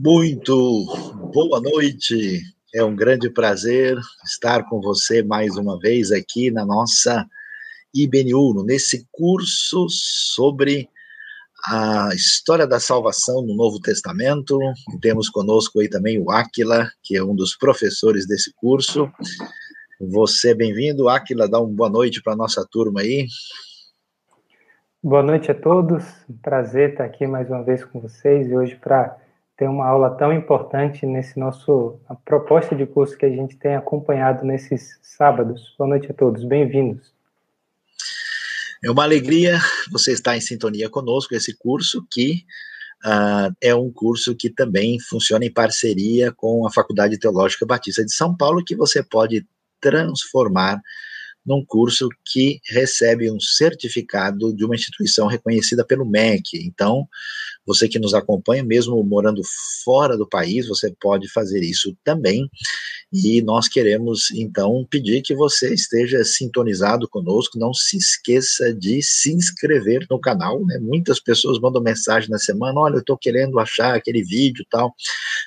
Muito boa noite. É um grande prazer estar com você mais uma vez aqui na nossa IBNU, nesse curso sobre a história da salvação no Novo Testamento. Temos conosco aí também o Áquila, que é um dos professores desse curso. Você bem-vindo, Áquila, dá uma boa noite para a nossa turma aí. Boa noite a todos, prazer estar aqui mais uma vez com vocês e hoje para ter uma aula tão importante nesse nosso a proposta de curso que a gente tem acompanhado nesses sábados. Boa noite a todos, bem-vindos. É uma alegria você estar em sintonia conosco, esse curso que uh, é um curso que também funciona em parceria com a Faculdade Teológica Batista de São Paulo, que você pode transformar num curso que recebe um certificado de uma instituição reconhecida pelo MEC. Então, você que nos acompanha, mesmo morando fora do país, você pode fazer isso também. E nós queremos, então, pedir que você esteja sintonizado conosco. Não se esqueça de se inscrever no canal. Né? Muitas pessoas mandam mensagem na semana: olha, eu estou querendo achar aquele vídeo tal.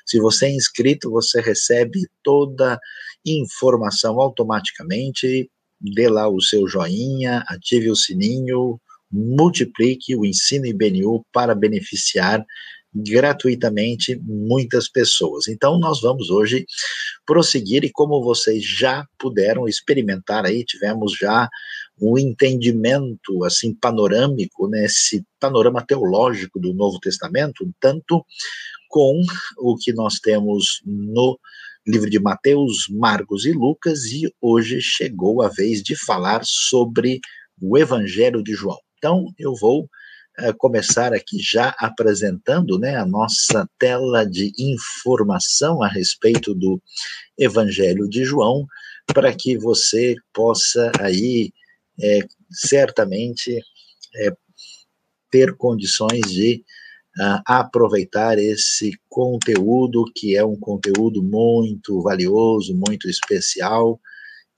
Se você é inscrito, você recebe toda informação automaticamente dê lá o seu joinha, ative o sininho, multiplique o ensino IBNU para beneficiar gratuitamente muitas pessoas. Então, nós vamos hoje prosseguir, e como vocês já puderam experimentar aí, tivemos já um entendimento assim panorâmico, nesse né, panorama teológico do Novo Testamento, tanto com o que nós temos no livro de Mateus, Marcos e Lucas, e hoje chegou a vez de falar sobre o Evangelho de João. Então, eu vou uh, começar aqui já apresentando né, a nossa tela de informação a respeito do Evangelho de João, para que você possa aí, é, certamente, é, ter condições de aproveitar esse conteúdo, que é um conteúdo muito valioso, muito especial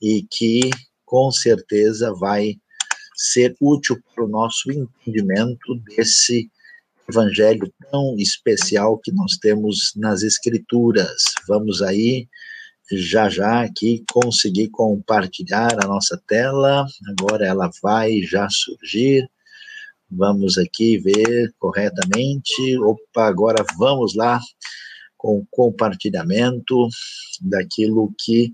e que com certeza vai ser útil para o nosso entendimento desse evangelho tão especial que nós temos nas escrituras. Vamos aí já já aqui conseguir compartilhar a nossa tela. Agora ela vai já surgir. Vamos aqui ver corretamente. Opa, agora vamos lá com o compartilhamento daquilo que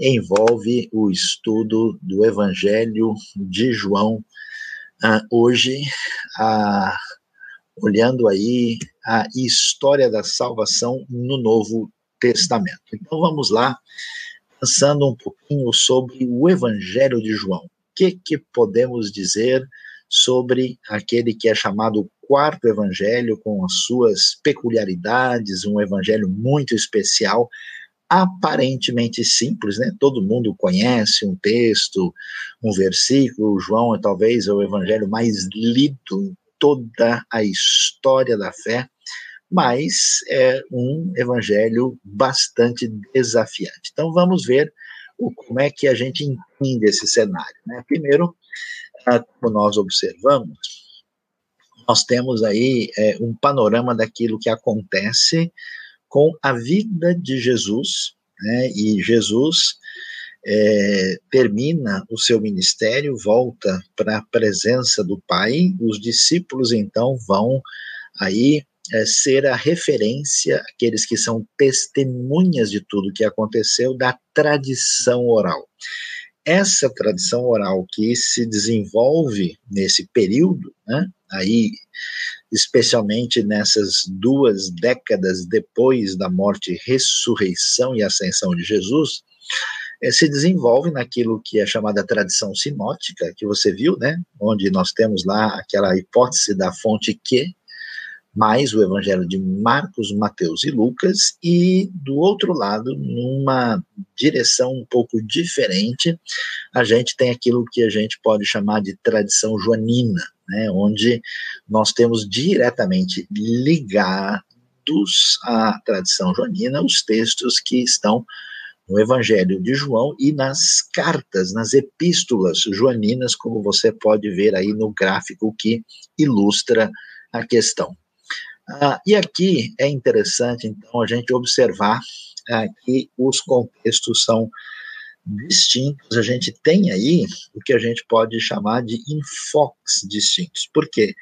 envolve o estudo do Evangelho de João. Ah, hoje, ah, olhando aí a história da salvação no Novo Testamento. Então vamos lá, pensando um pouquinho sobre o Evangelho de João. O que, que podemos dizer sobre aquele que é chamado quarto evangelho, com as suas peculiaridades, um evangelho muito especial, aparentemente simples, né? Todo mundo conhece um texto, um versículo. João é talvez o evangelho mais lido em toda a história da fé, mas é um evangelho bastante desafiante. Então vamos ver como é que a gente entende esse cenário. Né? Primeiro, como nós observamos, nós temos aí é, um panorama daquilo que acontece com a vida de Jesus, né? E Jesus é, termina o seu ministério, volta para a presença do Pai, os discípulos então vão aí é, ser a referência, aqueles que são testemunhas de tudo que aconteceu, da tradição oral essa tradição oral que se desenvolve nesse período, né, aí especialmente nessas duas décadas depois da morte, ressurreição e ascensão de Jesus, é, se desenvolve naquilo que é chamada tradição sinótica, que você viu, né, onde nós temos lá aquela hipótese da fonte que, mais o evangelho de Marcos, Mateus e Lucas, e do outro lado, numa direção um pouco diferente, a gente tem aquilo que a gente pode chamar de tradição joanina, né, onde nós temos diretamente ligados à tradição joanina os textos que estão no Evangelho de João e nas cartas, nas epístolas joaninas, como você pode ver aí no gráfico que ilustra a questão. Ah, e aqui é interessante, então, a gente observar ah, que os contextos são distintos. A gente tem aí o que a gente pode chamar de enfoques distintos. Por quê?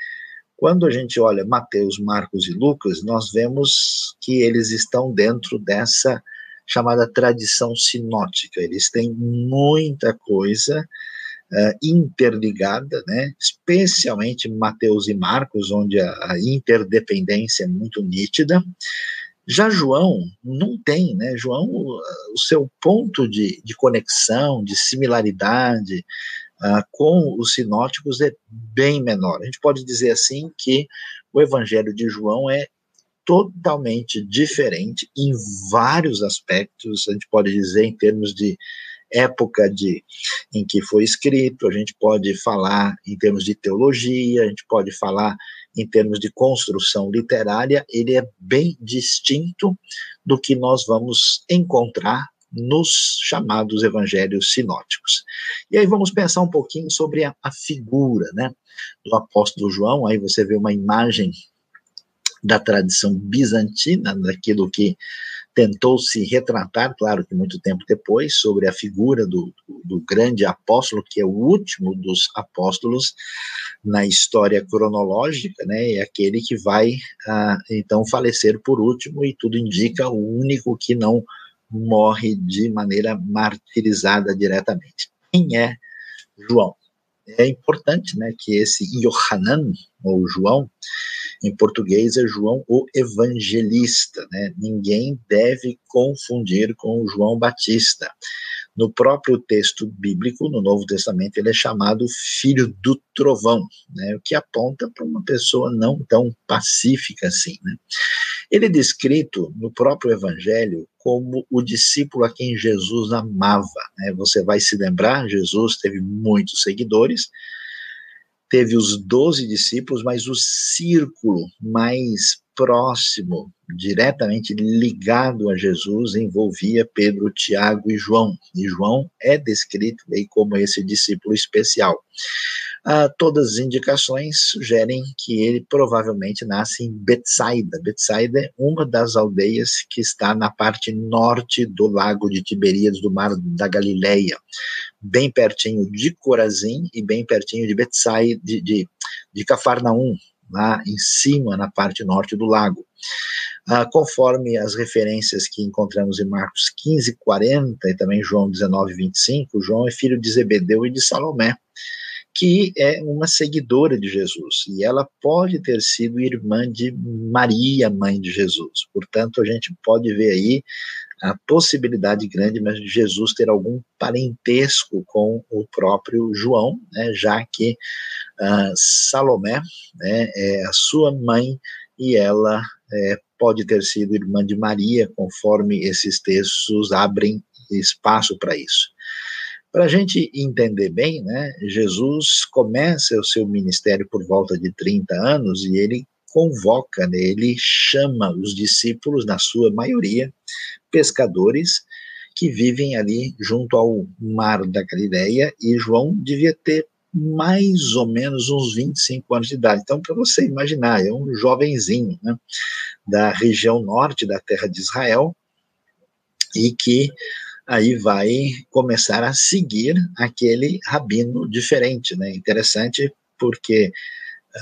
Quando a gente olha Mateus, Marcos e Lucas, nós vemos que eles estão dentro dessa chamada tradição sinótica. Eles têm muita coisa uh, interligada, né? especialmente Mateus e Marcos, onde a, a, interdependência é muito nítida. Já João não tem, né? João, o seu ponto de, de conexão, de similaridade uh, com os sinóticos é bem menor. A gente pode dizer assim que o Evangelho de João é totalmente diferente em vários aspectos, a gente pode dizer em termos de época de, em que foi escrito, a gente pode falar em termos de teologia, a gente pode falar em termos de construção literária, ele é bem distinto do que nós vamos encontrar nos chamados evangelhos sinóticos. E aí vamos pensar um pouquinho sobre a, a figura, né, do apóstolo João, aí você vê uma imagem da tradição bizantina, daquilo que tentou se retratar, claro que muito tempo depois, sobre a figura do, do, grande apóstolo, que é o último dos apóstolos na história cronológica, né, é aquele que vai, ah, então, falecer por último, e tudo indica o único que não morre de maneira martirizada diretamente. Quem é João? É importante né, que esse Yohanan, ou João, em português é João o Evangelista, né? Ninguém deve confundir com João Batista. No próprio texto bíblico, no Novo Testamento, ele é chamado filho do trovão, né? O que aponta para uma pessoa não tão pacífica assim, né? Ele é descrito no próprio Evangelho como o discípulo a quem Jesus amava. Né? Você vai se lembrar, Jesus teve muitos seguidores, teve os doze discípulos, mas o círculo mais próximo, diretamente ligado a Jesus, envolvia Pedro, Tiago e João. E João é descrito aí como esse discípulo especial. Ah, todas as indicações sugerem que ele provavelmente nasce em Betsaida. Betsaida é uma das aldeias que está na parte norte do lago de Tiberíades, do mar da Galileia, bem pertinho de Corazim e bem pertinho de Betsaida, de, de, de Cafarnaum, lá em cima, na parte norte do lago. Ah, conforme as referências que encontramos em Marcos 15, 40 e também João 19, 25, João é filho de Zebedeu e de Salomé que é uma seguidora de Jesus, e ela pode ter sido irmã de Maria, mãe de Jesus. Portanto, a gente pode ver aí a possibilidade grande de Jesus ter algum parentesco com o próprio João, né, já que uh, Salomé né, é a sua mãe e ela é, pode ter sido irmã de Maria, conforme esses textos abrem espaço para isso. Para a gente entender bem, né, Jesus começa o seu ministério por volta de 30 anos e ele convoca, né, ele chama os discípulos, na sua maioria, pescadores, que vivem ali junto ao mar da Galileia, e João devia ter mais ou menos uns 25 anos de idade. Então, para você imaginar, é um jovenzinho, né, da região norte da terra de Israel, e que aí vai começar a seguir aquele rabino diferente, né? Interessante porque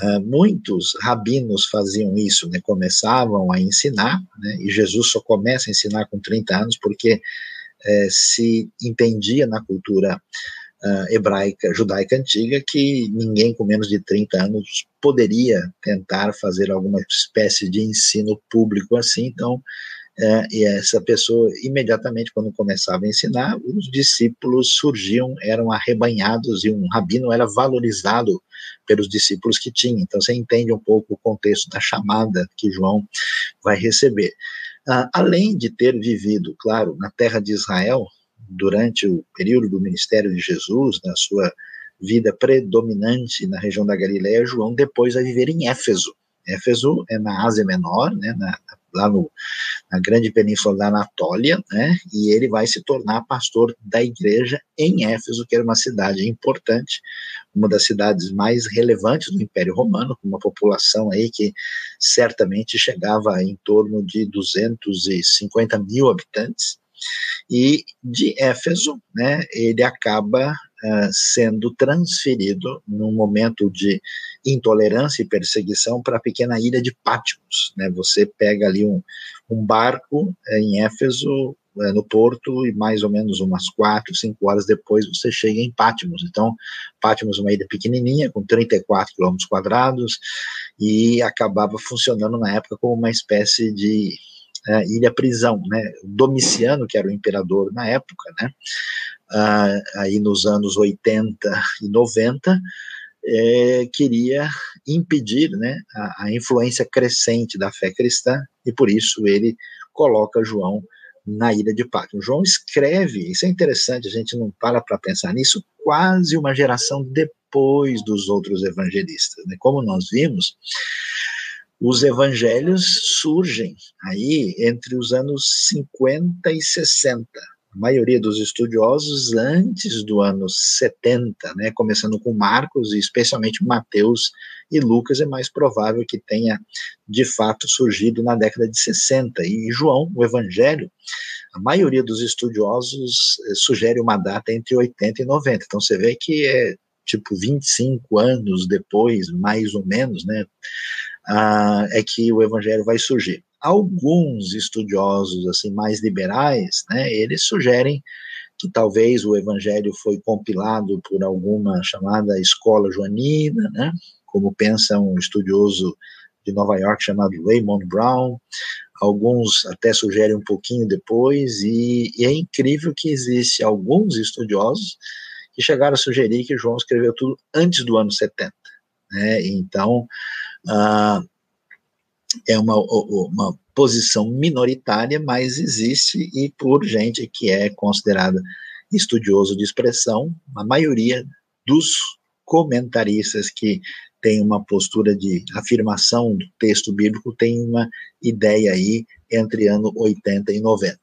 uh, muitos rabinos faziam isso, né? Começavam a ensinar, né? E Jesus só começa a ensinar com 30 anos porque eh, se entendia na cultura uh, hebraica, judaica antiga, que ninguém com menos de 30 anos poderia tentar fazer alguma espécie de ensino público assim, então é, e essa pessoa, imediatamente, quando começava a ensinar, os discípulos surgiam, eram arrebanhados, e um rabino era valorizado pelos discípulos que tinha. Então, você entende um pouco o contexto da chamada que João vai receber. Ah, além de ter vivido, claro, na terra de Israel, durante o período do ministério de Jesus, na sua vida predominante na região da Galiléia, João depois vai viver em Éfeso. Éfeso é na Ásia Menor, né, na, lá no, na grande península da Anatólia, né, e ele vai se tornar pastor da igreja em Éfeso, que era uma cidade importante, uma das cidades mais relevantes do Império Romano, com uma população aí que certamente chegava em torno de 250 mil habitantes, e de Éfeso, né, ele acaba uh, sendo transferido num momento de intolerância e perseguição para a pequena ilha de Patmos. Né? Você pega ali um, um barco é, em Éfeso, é, no porto, e mais ou menos umas quatro, cinco horas depois você chega em Patmos. Então, Patmos é uma ilha pequenininha, com 34 quilômetros quadrados, e acabava funcionando na época como uma espécie de é, ilha prisão, né? Domiciano, que era o imperador na época, né? Ah, aí nos anos 80 e 90, é, queria impedir né, a, a, influência crescente da fé cristã, e por isso ele coloca João na ilha de Patmos. João escreve, isso é interessante, a gente não para para pensar nisso, quase uma geração depois dos outros evangelistas. Né? Como nós vimos, os evangelhos surgem aí entre os anos 50 e 60 a maioria dos estudiosos antes do ano 70, né, começando com Marcos e especialmente Mateus e Lucas, é mais provável que tenha de fato surgido na década de 60. E João, o Evangelho, a maioria dos estudiosos eh, sugere uma data entre 80 e 90. Então você vê que é tipo 25 anos depois, mais ou menos, né, ah, é que o Evangelho vai surgir. Alguns estudiosos assim mais liberais, né, eles sugerem que talvez o evangelho foi compilado por alguma chamada escola joanina, né, como pensa um estudioso de Nova York chamado Raymond Brown, alguns até sugerem um pouquinho depois, e, e, é incrível que existe alguns estudiosos que chegaram a sugerir que João escreveu tudo antes do ano 70, né, então, uh, é uma, uma posição minoritária, mas existe e por gente que é considerada estudioso de expressão, a maioria dos comentaristas que tem uma postura de afirmação do texto bíblico tem uma ideia aí entre ano 80 e 90.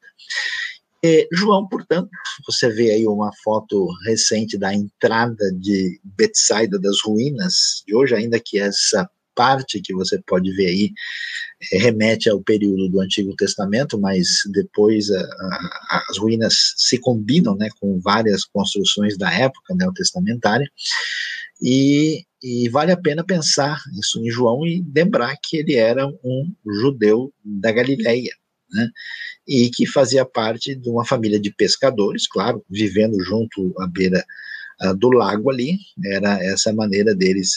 E, João, portanto, você vê aí uma foto recente da entrada de Betsaida das Ruínas, de hoje ainda que essa parte que você pode ver aí é, remete ao período do Antigo Testamento, mas depois a, a, as ruínas se combinam né, com várias construções da época neotestamentária, e, e vale a pena pensar isso em João e lembrar que ele era um judeu da Galileia, né, e que fazia parte de uma família de pescadores, claro, vivendo junto à beira uh, do lago ali, era essa maneira deles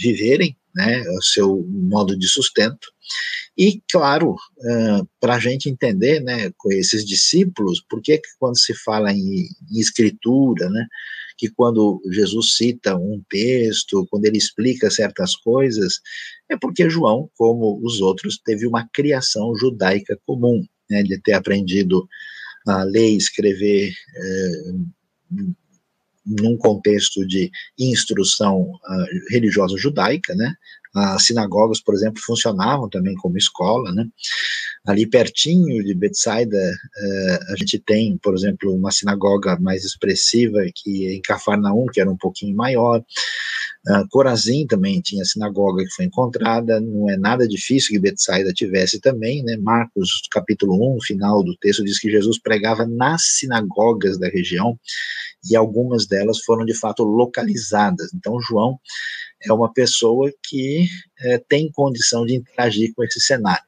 viverem, né, o seu modo de sustento. E, claro, uh, para a gente entender, né, com esses discípulos, por que quando se fala em, em escritura, né, que quando Jesus cita um texto, quando ele explica certas coisas, é porque João, como os outros, teve uma criação judaica comum, né, de ter aprendido a ler escrever num contexto de instrução uh, religiosa judaica, né? As sinagogas, por exemplo, funcionavam também como escola, né? Ali pertinho de Betsaida, uh, a gente tem, por exemplo, uma sinagoga mais expressiva que é em Cafarnaum, que era um pouquinho maior. Uh, Corazim também tinha sinagoga que foi encontrada, não é nada difícil que Betsaida tivesse também, né? Marcos, capítulo 1, final do texto, diz que Jesus pregava nas sinagogas da região, e algumas delas foram de fato localizadas. Então, João é uma pessoa que é, tem condição de interagir com esse cenário.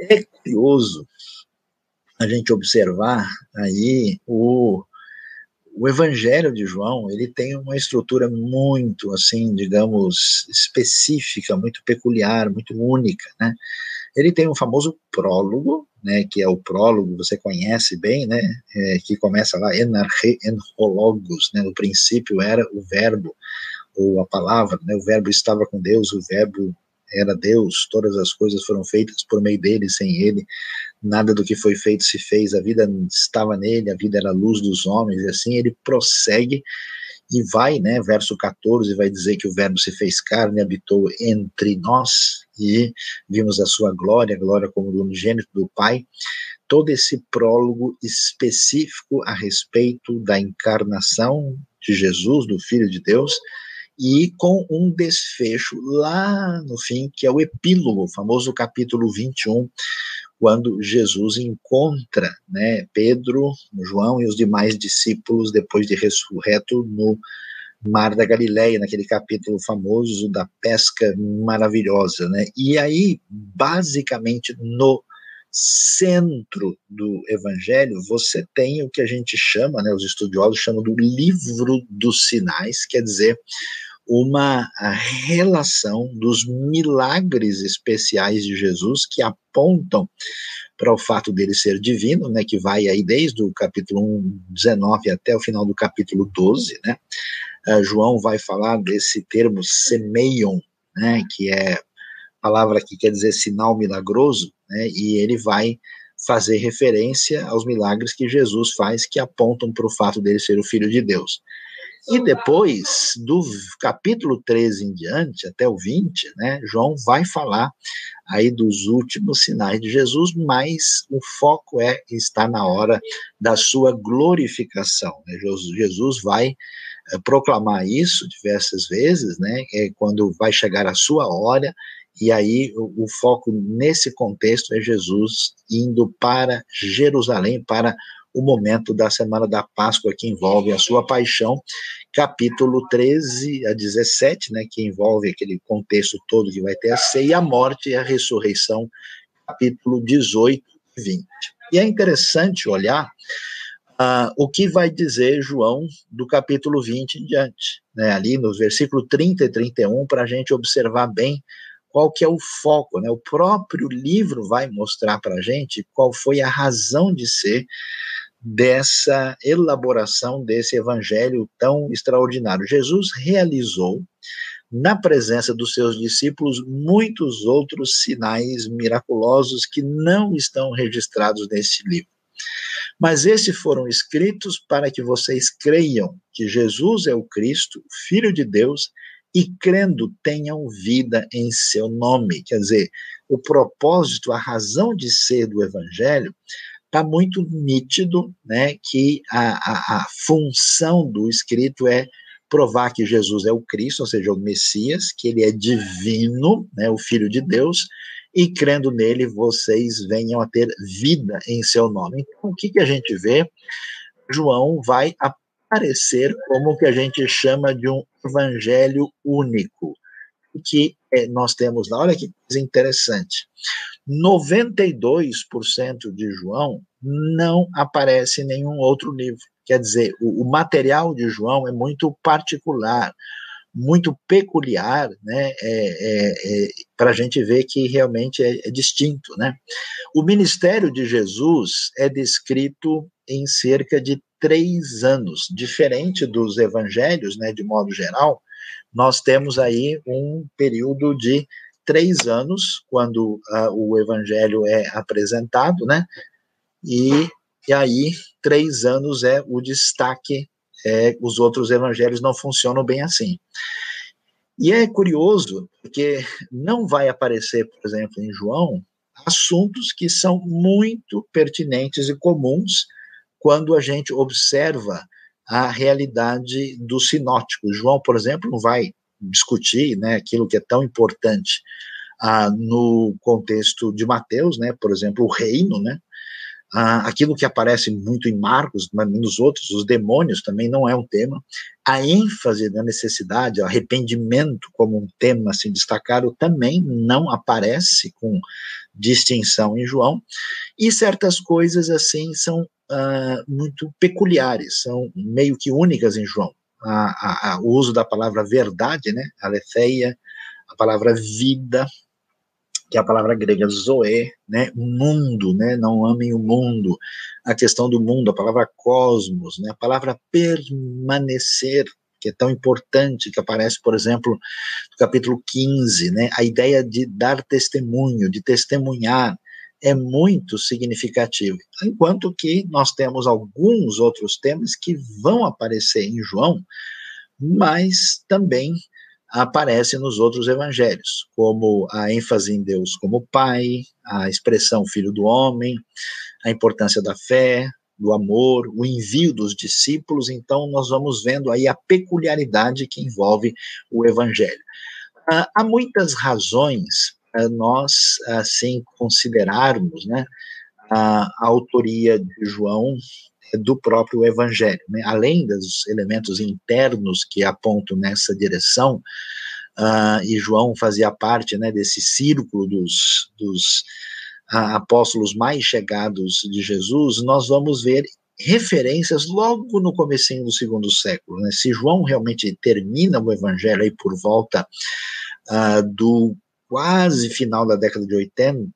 É curioso a gente observar aí o, o Evangelho de João, ele tem uma estrutura muito, assim, digamos, específica, muito peculiar, muito única, né? Ele tem um famoso prólogo, né, que é o prólogo, você conhece bem, né, é, que começa lá, enarche enrologos, né, no princípio era o verbo, ou a palavra, né, o verbo estava com Deus, o verbo era Deus, todas as coisas foram feitas por meio dele, sem ele, nada do que foi feito se fez, a vida estava nele, a vida era a luz dos homens, e assim ele prossegue, e vai, né, verso 14, vai dizer que o verbo se fez carne, habitou entre nós, e vimos a sua glória, glória como do unigênito do Pai, todo esse prólogo específico a respeito da encarnação de Jesus, do Filho de Deus, e com um desfecho lá no fim, que é o epílogo, o famoso capítulo 21, quando Jesus encontra né, Pedro, João e os demais discípulos depois de ressurreto no Mar da Galileia, naquele capítulo famoso da pesca maravilhosa, né? E aí, basicamente, no centro do evangelho, você tem o que a gente chama, né, os estudiosos chamam do livro dos sinais, quer dizer, uma relação dos milagres especiais de Jesus que apontam para o fato dele ser divino, né, que vai aí desde o capítulo 1, 19 até o final do capítulo 12, né, uh, João vai falar desse termo semeion, né, que é palavra que quer dizer sinal milagroso, né, e ele vai fazer referência aos milagres que Jesus faz que apontam para o fato dele ser o Filho de Deus. E depois, do capítulo 13 em diante, até o 20, né, João vai falar aí dos últimos sinais de Jesus, mas o foco é está na hora da sua glorificação. Né? Jesus vai é, proclamar isso diversas vezes, né, é quando vai chegar a sua hora, e aí o, o, foco nesse contexto é Jesus indo para Jerusalém, para o momento da semana da Páscoa, que envolve a sua paixão, capítulo 13 a 17, né, que envolve aquele contexto todo que vai ter a ceia, a morte e a ressurreição, capítulo 18 e 20. E é interessante olhar uh, o que vai dizer João do capítulo 20 em diante, né, ali nos versículos 30 e 31, para a gente observar bem qual que é o foco, né? O próprio livro vai mostrar para a gente qual foi a razão de ser dessa elaboração desse evangelho tão extraordinário. Jesus realizou na presença dos seus discípulos muitos outros sinais miraculosos que não estão registrados nesse livro. Mas esses foram escritos para que vocês creiam que Jesus é o Cristo, Filho de Deus, e crendo tenham vida em seu nome. Quer dizer, o propósito, a razão de ser do Evangelho está muito nítido né, que a, a, a, função do escrito é provar que Jesus é o Cristo, ou seja, o Messias, que ele é divino, né, o Filho de Deus, e crendo nele vocês venham a ter vida em seu nome. Então, o que, que a gente vê? João vai aparecer como o que a gente chama de um evangelho único, que é, nós temos lá, olha que coisa interessante. 92% de João não aparece em nenhum outro livro. Quer dizer, o, o material de João é muito particular, muito peculiar, né, é, é, é, para a gente ver que realmente é, é, distinto, né. O ministério de Jesus é descrito em cerca de três anos, diferente dos evangelhos, né, de modo geral, nós temos aí um período de três anos, quando uh, o evangelho é apresentado, né? E, e aí, três anos é o destaque, é, os outros evangelhos não funcionam bem assim. E é curioso, porque não vai aparecer, por exemplo, em João, assuntos que são muito pertinentes e comuns quando a gente observa a realidade dos sinóticos. João, por exemplo, não vai discutir né, aquilo que é tão importante ah, no contexto de Mateus, né, por exemplo, o reino, né, ah, aquilo que aparece muito em Marcos, mas nos outros, os demônios também não é um tema, a ênfase da necessidade, o arrependimento como um tema assim, destacado também não aparece com distinção em João, e certas coisas assim são uh, muito peculiares, são meio que únicas em João. A, a, o uso da palavra verdade, né, aletheia, a palavra vida, que é a palavra grega zoe, né, mundo, né, não amem o mundo, a questão do mundo, a palavra cosmos, né, a palavra permanecer, que é tão importante, que aparece, por exemplo, no capítulo 15, né, a ideia de dar testemunho, de testemunhar, é muito significativo. Enquanto que nós temos alguns outros temas que vão aparecer em João, mas também aparece nos outros evangelhos, como a ênfase em Deus como Pai, a expressão Filho do Homem, a importância da fé, do amor, o envio dos discípulos. Então, nós vamos vendo aí a peculiaridade que envolve o Evangelho. Ah, há muitas razões nós, assim, considerarmos né, a, autoria de João do próprio Evangelho. Né? Além dos elementos internos que apontam nessa direção, uh, e João fazia parte né, desse círculo dos, dos apóstolos mais chegados de Jesus, nós vamos ver referências logo no comecinho do segundo século. Né? Se João realmente termina o Evangelho aí por volta uh, do quase final da década de 80,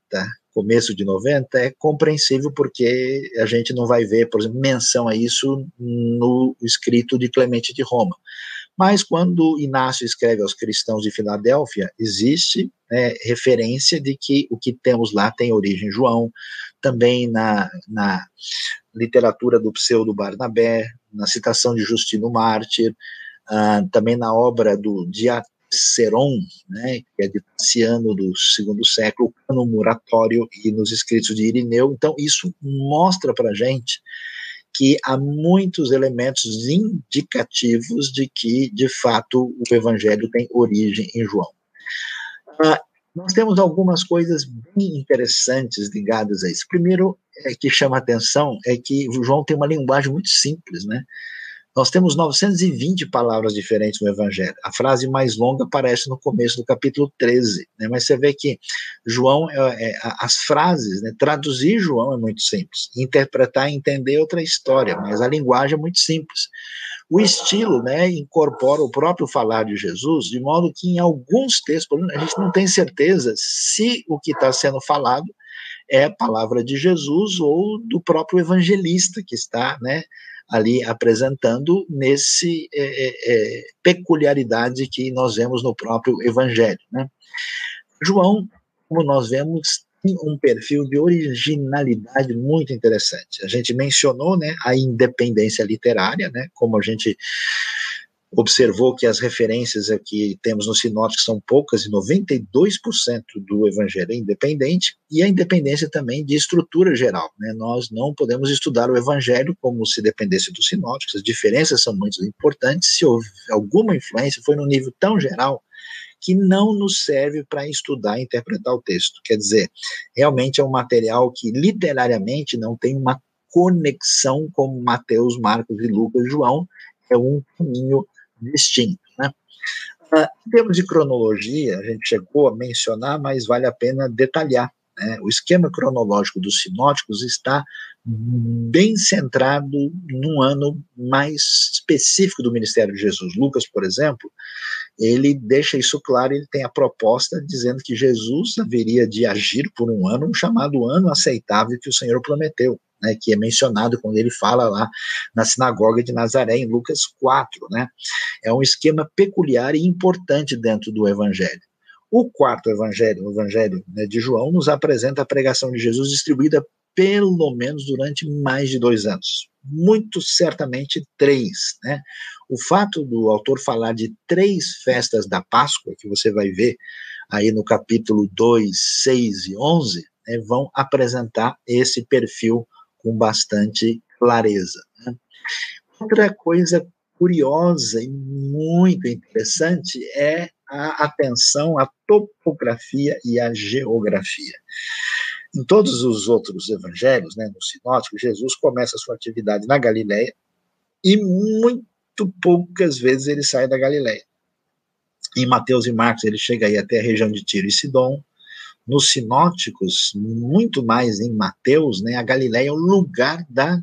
começo de 90, é compreensível porque a gente não vai ver, por exemplo, menção a isso no escrito de Clemente de Roma. Mas quando Inácio escreve aos cristãos de Filadélfia, existe né, referência de que o que temos lá tem origem João, também na, na literatura do pseudo Barnabé, na citação de Justino Mártir, uh, também na obra do Seron, né, que é de Tassiano do segundo século, no Muratório e nos escritos de Irineu. Então, isso mostra para a gente que há muitos elementos indicativos de que, de fato, o Evangelho tem origem em João. Ah, nós temos algumas coisas bem interessantes ligadas a isso. Primeiro, é, que chama atenção é que João tem uma linguagem muito simples, né? Nós temos 920 palavras diferentes no Evangelho. A frase mais longa aparece no começo do capítulo 13, né? mas você vê que João, é, é, as frases, né? traduzir João é muito simples, interpretar e entender é outra história, mas a linguagem é muito simples. O estilo né, incorpora o próprio falar de Jesus, de modo que em alguns textos, a gente não tem certeza se o que está sendo falado é a palavra de Jesus ou do próprio evangelista que está né, ali apresentando nesse é, é, é, peculiaridade que nós vemos no próprio Evangelho. Né? João, como nós vemos, tem um perfil de originalidade muito interessante. A gente mencionou né, a independência literária, né, como a gente observou que as referências que temos no sinótico são poucas e 92% do evangelho é independente e a independência também de estrutura geral. Né? Nós não podemos estudar o evangelho como se dependesse dos sinóticos, as diferenças são muito importantes. Se houve alguma influência, foi no nível tão geral que não nos serve para estudar e interpretar o texto. Quer dizer, realmente é um material que literariamente não tem uma conexão com Mateus, Marcos e Lucas João, é um caminho distinto. Né? Uh, em termos de cronologia, a gente chegou a mencionar, mas vale a pena detalhar. Né? O esquema cronológico dos sinóticos está bem centrado num ano mais específico do ministério de Jesus. Lucas, por exemplo, ele deixa isso claro, ele tem a proposta dizendo que Jesus haveria de agir por um ano, um chamado ano aceitável que o Senhor prometeu né, que é mencionado quando ele fala lá na sinagoga de Nazaré, em Lucas 4. Né? É um esquema peculiar e importante dentro do evangelho. O quarto evangelho, o evangelho né, de João, nos apresenta a pregação de Jesus distribuída pelo menos durante mais de dois anos. Muito certamente três. Né? O fato do autor falar de três festas da Páscoa, que você vai ver aí no capítulo 2, 6 e 11, né, vão apresentar esse perfil com bastante clareza. Né? Outra coisa curiosa e muito interessante é a atenção à topografia e à geografia. Em todos os outros evangelhos, né, no sinótico, Jesus começa a sua atividade na Galileia e muito poucas vezes ele sai da Galileia. Em Mateus e Marcos ele chega aí até a região de Tiro e Sidom, nos sinóticos, muito mais em Mateus, né, a Galiléia é o lugar da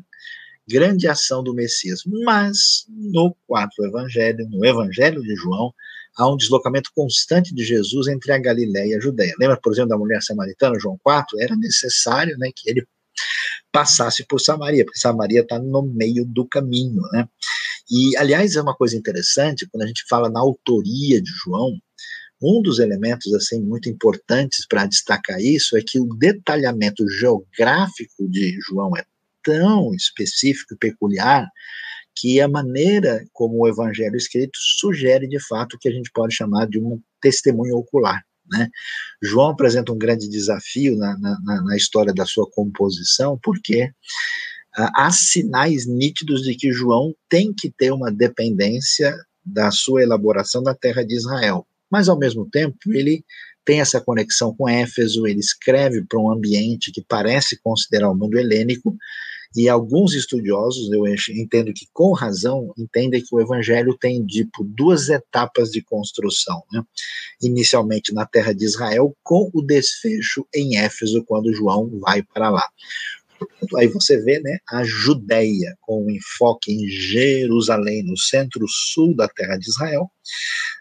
grande ação do Messias. Mas no quarto evangelho, no evangelho de João, há um deslocamento constante de Jesus entre a Galiléia e a Judéia. Lembra, por exemplo, da mulher samaritana, João 4? Era necessário né, que ele passasse por Samaria, porque Samaria está no meio do caminho, né? E, aliás, é uma coisa interessante, quando a gente fala na autoria de João, um dos elementos assim muito importantes para destacar isso é que o detalhamento geográfico de João é tão específico e peculiar que a maneira como o evangelho escrito sugere, de fato, o que a gente pode chamar de um testemunho ocular. Né? João apresenta um grande desafio na, na, na história da sua composição, porque uh, há sinais nítidos de que João tem que ter uma dependência da sua elaboração da terra de Israel. Mas, ao mesmo tempo, ele tem essa conexão com Éfeso, ele escreve para um ambiente que parece considerar o mundo helênico, e alguns estudiosos, eu entendo que com razão, entendem que o evangelho tem tipo duas etapas de construção, né? Inicialmente na terra de Israel, com o desfecho em Éfeso, quando João vai para lá. Aí você vê né, a Judéia, com um enfoque em Jerusalém, no centro-sul da terra de Israel,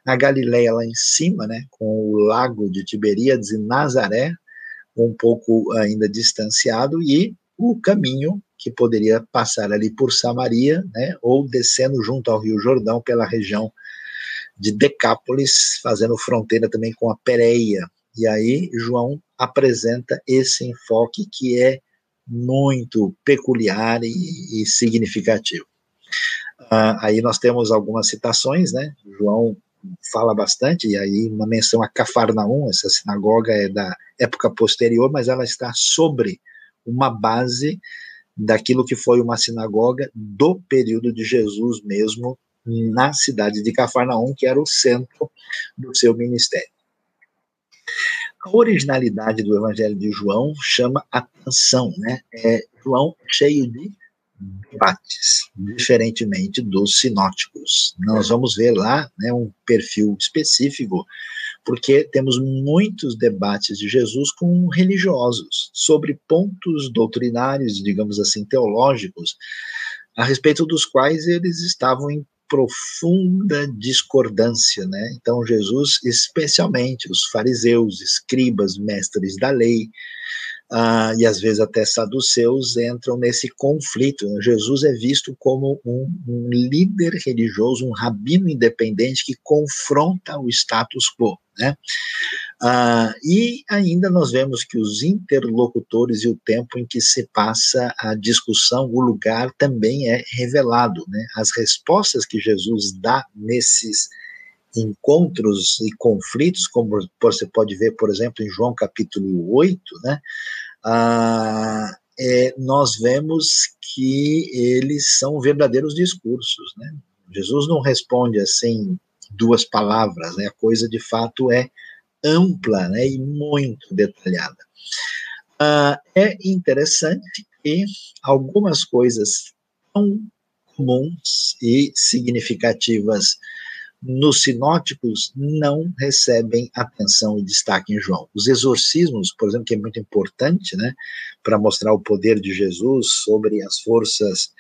a Galileia lá em cima, né, com o lago de Tiberíades e Nazaré, um pouco ainda distanciado, e o caminho que poderia passar ali por Samaria, né, ou descendo junto ao Rio Jordão pela região de Decápolis, fazendo fronteira também com a Pereia. E aí João apresenta esse enfoque que é muito peculiar e, e significativo. Uh, aí nós temos algumas citações, né? João fala bastante, e aí uma menção a Cafarnaum, essa sinagoga é da época posterior, mas ela está sobre uma base daquilo que foi uma sinagoga do período de Jesus mesmo, na cidade de Cafarnaum, que era o centro do seu ministério. A originalidade do Evangelho de João chama atenção, né? É João cheio de debates, diferentemente dos sinóticos. Nós vamos ver lá né, um perfil específico porque temos muitos debates de Jesus com religiosos sobre pontos doutrinários, digamos assim, teológicos, a respeito dos quais eles estavam em profunda discordância, né? Então Jesus, especialmente os fariseus, escribas, mestres da lei, uh, e às vezes até saduceus entram nesse conflito. Jesus é visto como um, um líder religioso, um rabino independente que confronta o status quo. Né? Uh, e ainda nós vemos que os interlocutores e o tempo em que se passa a discussão, o lugar também é revelado. Né? As respostas que Jesus dá nesses encontros e conflitos, como você pode ver, por exemplo, em João capítulo 8, né? Ah, é, nós vemos que eles são verdadeiros discursos, né? Jesus não responde assim duas palavras, né? A coisa de fato é ampla, né? E muito detalhada. Ah, é interessante que algumas coisas tão comuns e significativas nos sinóticos não recebem atenção e destaque em João. Os exorcismos, por exemplo, que é muito importante, né, para mostrar o poder de Jesus sobre as forças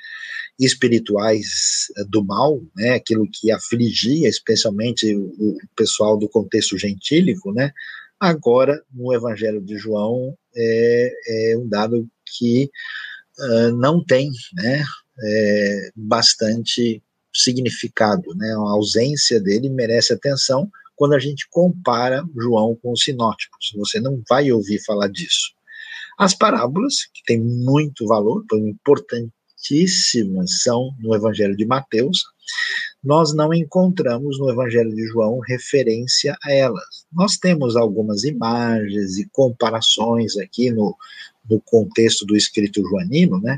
espirituais eh, do mal, né, aquilo que afligia especialmente o, pessoal do contexto gentílico, né, agora no Evangelho de João é, é um dado que uh, não tem, né, é, bastante significado, né? A ausência dele merece atenção quando a gente compara João com os sinóticos. Você não vai ouvir falar disso. As parábolas, que têm muito valor, importantíssimas, são no Evangelho de Mateus. Nós não encontramos no Evangelho de João referência a elas. Nós temos algumas imagens e comparações aqui no, no contexto do escrito joanino, né?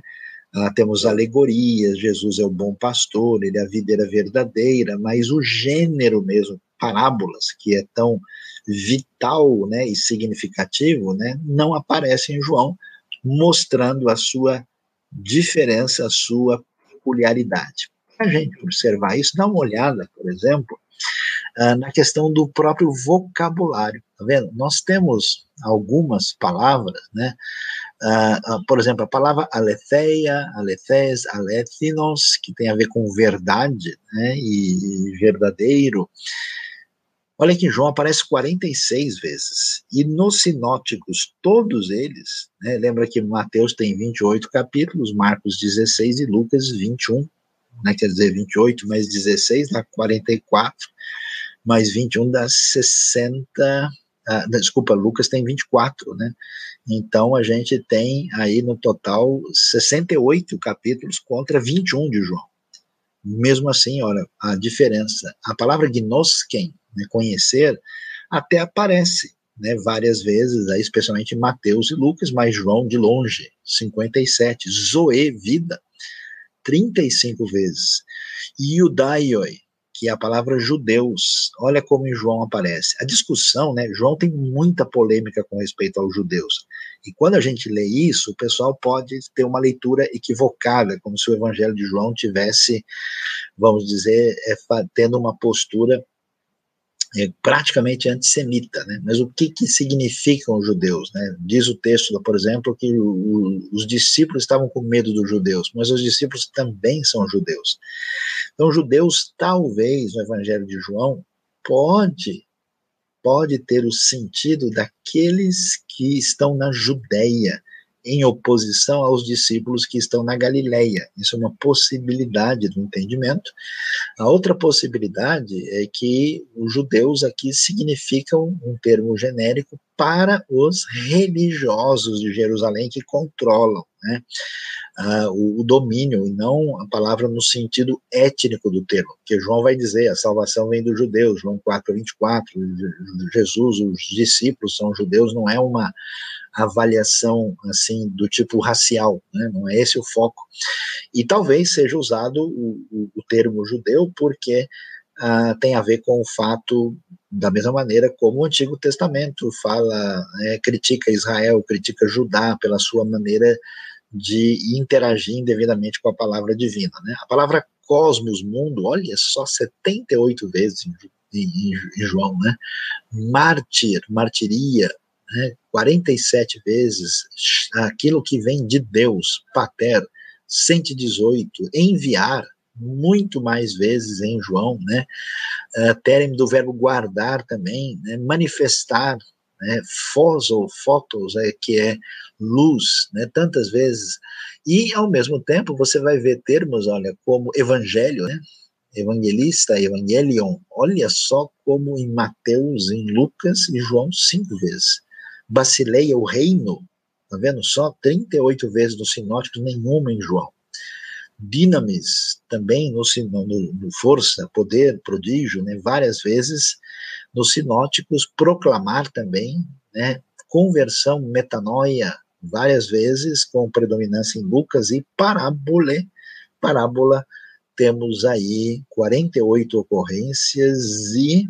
Ah, temos alegorias, Jesus é o bom pastor, ele é a videira verdadeira, mas o gênero mesmo, parábolas, que é tão vital né, e significativo, né, não aparece em João, mostrando a sua diferença, a sua peculiaridade. Para a gente observar isso, dá uma olhada, por exemplo, ah, na questão do próprio vocabulário. Tá vendo? Nós temos algumas palavras, né? Uh, uh, por exemplo, a palavra aletheia, alethés, alethinos, que tem a ver com verdade né, e verdadeiro. Olha que João aparece 46 vezes. E nos sinóticos, todos eles, né, lembra que Mateus tem 28 capítulos, Marcos 16 e Lucas 21, né, quer dizer, 28 mais 16 dá 44, mais 21 dá 60. Ah, desculpa, Lucas tem 24, né? Então a gente tem aí no total 68 capítulos contra 21 de João. Mesmo assim, olha, a diferença. A palavra gnosken, né, conhecer, até aparece né, várias vezes, aí, especialmente Mateus e Lucas, mas João de longe, 57. Zoe, vida, 35 vezes. Iudaioi, que é a palavra judeus. Olha como em João aparece. A discussão, né? João tem muita polêmica com respeito aos judeus. E quando a gente lê isso, o pessoal pode ter uma leitura equivocada, como se o evangelho de João tivesse, vamos dizer, é, tendo uma postura é, praticamente antissemita, né? Mas o que, que significam os judeus, né? Diz o texto, por exemplo, que o, os discípulos estavam com medo dos judeus, mas os discípulos também são judeus. Então, judeus, talvez, no Evangelho de João, pode pode ter o sentido daqueles que estão na Judéia, em oposição aos discípulos que estão na Galileia. Isso é uma possibilidade do entendimento. A outra possibilidade é que os judeus aqui significam um termo genérico para os religiosos de Jerusalém que controlam né, uh, o, o, domínio, e não a palavra no sentido étnico do termo, que João vai dizer, a salvação vem dos judeus, João 4, 24, Jesus, os discípulos são judeus, não é uma avaliação assim do tipo racial, né? não é esse o foco. E talvez seja usado o, o, o termo judeu porque uh, tem a ver com o fato, da mesma maneira como o Antigo Testamento fala, né, critica Israel, critica Judá pela sua maneira de interagir indevidamente com a palavra divina. Né? A palavra cosmos, mundo, olha só, 78 vezes em, em, em João, né? Mártir, martiria, né, 47 vezes, aquilo que vem de Deus, pater, 118, enviar, muito mais vezes em João, né, uh, terem do verbo guardar também, né, manifestar, né, foso, fotos, é, que é luz, né, tantas vezes, e ao mesmo tempo você vai ver termos, olha, como evangelho, né, evangelista, evangelion, olha só como em Mateus, em Lucas e João cinco vezes. Basileia, o reino, tá vendo só? 38 vezes no sinótico, nenhuma em João. Dinamis, também no, no, no força, poder, prodígio, né, várias vezes nos sinóticos, proclamar também, né, conversão, metanoia, várias vezes, com predominância em Lucas, e parábole, parábola, temos aí 48 ocorrências e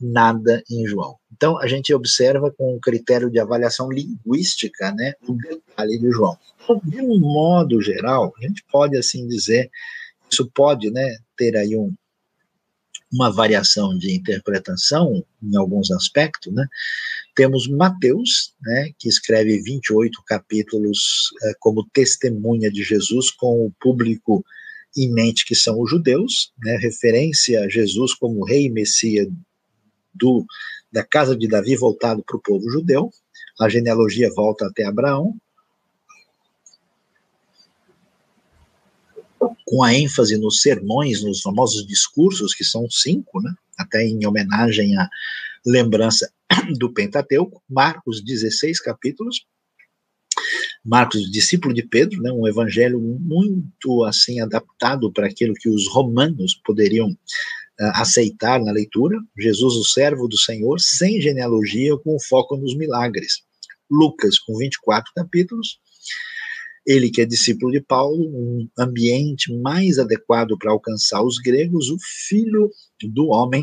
nada em João. Então, a gente observa com o critério de avaliação linguística, né, o detalhe de João. De um modo geral, a gente pode, assim dizer, isso pode, né, ter aí um, uma variação de interpretação em alguns aspectos, né, temos Mateus, né, que escreve 28 capítulos é, como testemunha de Jesus com o público em mente que são os judeus, né, referência a Jesus como rei e messias do, da casa de Davi voltado para o povo judeu. A genealogia volta até Abraão. Com a ênfase nos sermões, nos famosos discursos, que são cinco, né? até em homenagem à lembrança do Pentateuco, Marcos 16 capítulos, Marcos, discípulo de Pedro, né, um evangelho muito assim adaptado para aquilo que os romanos poderiam aceitar na leitura. Jesus, o servo do Senhor, sem genealogia, com foco nos milagres. Lucas, com 24 capítulos. Ele que é discípulo de Paulo, um ambiente mais adequado para alcançar os gregos, o filho do homem,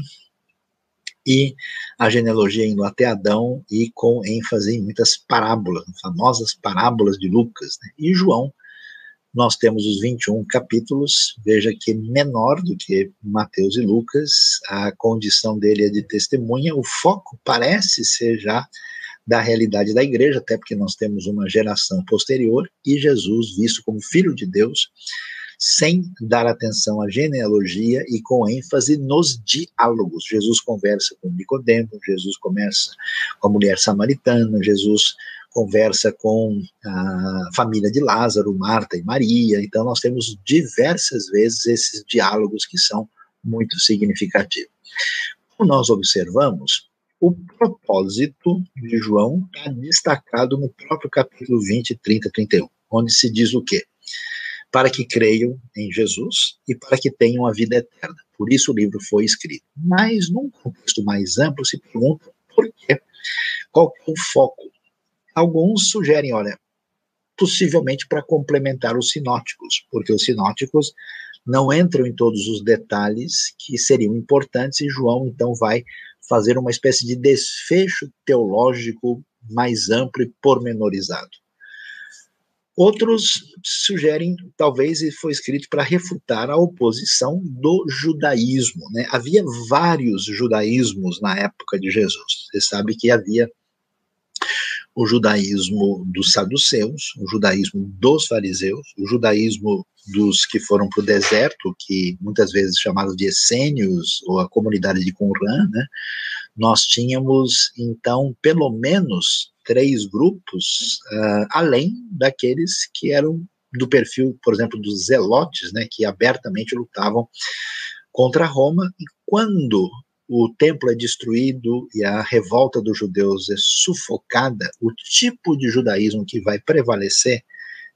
e a genealogia indo até Adão e com ênfase em muitas parábolas, famosas parábolas de Lucas. Né? E João, nós temos os 21 capítulos, veja que menor do que Mateus e Lucas, a condição dele é de testemunha, o foco parece ser já da realidade da igreja, até porque nós temos uma geração posterior, e Jesus, visto como Filho de Deus, sem dar atenção à genealogia e com ênfase nos diálogos. Jesus conversa com Nicodemo, Jesus conversa com a mulher samaritana, Jesus conversa com a família de Lázaro, Marta e Maria. Então nós temos diversas vezes esses diálogos que são muito significativos. Como nós observamos, o propósito de João está destacado no próprio capítulo 20, 30, 31, onde se diz o quê? para que creiam em Jesus e para que tenham a vida eterna. Por isso o livro foi escrito. Mas, num contexto mais amplo, se pergunta por quê? Qual é o foco? Alguns sugerem, olha, possivelmente para complementar os sinóticos, porque os sinóticos não entram em todos os detalhes que seriam importantes e João então vai fazer uma espécie de desfecho teológico mais amplo e pormenorizado. Outros sugerem, talvez, ele foi escrito para refutar a oposição do judaísmo. Né? Havia vários judaísmos na época de Jesus. Você sabe que havia o judaísmo dos saduceus, o judaísmo dos fariseus, o judaísmo dos que foram para o deserto, que muitas vezes chamados de essênios, ou a comunidade de Qumran, né? nós tínhamos, então, pelo menos três grupos, uh, além daqueles que eram do perfil, por exemplo, dos zelotes, né, que abertamente lutavam contra Roma, e quando o templo é destruído e a revolta dos judeus é sufocada, o tipo de judaísmo que vai prevalecer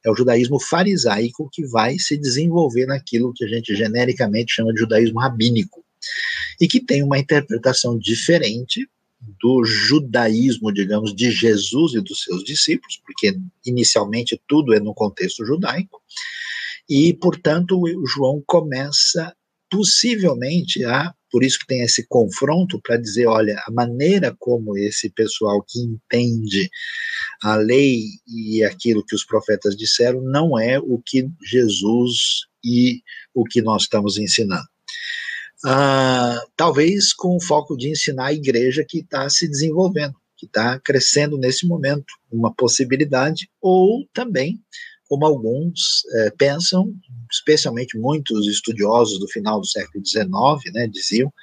é o judaísmo farisaico que vai se desenvolver naquilo que a gente genericamente chama de judaísmo rabínico e que tem uma interpretação diferente do judaísmo, digamos, de Jesus e dos seus discípulos, porque inicialmente tudo é no contexto judaico, e, portanto, João começa possivelmente a por isso que tem esse confronto para dizer, olha, a maneira como esse pessoal que entende a lei e aquilo que os profetas disseram não é o que Jesus e o que nós estamos ensinando. Ah, talvez com o foco de ensinar a igreja que está se desenvolvendo, que está crescendo nesse momento, uma possibilidade, ou também como alguns é, pensam, especialmente muitos estudiosos do final do século XIX, né, diziam,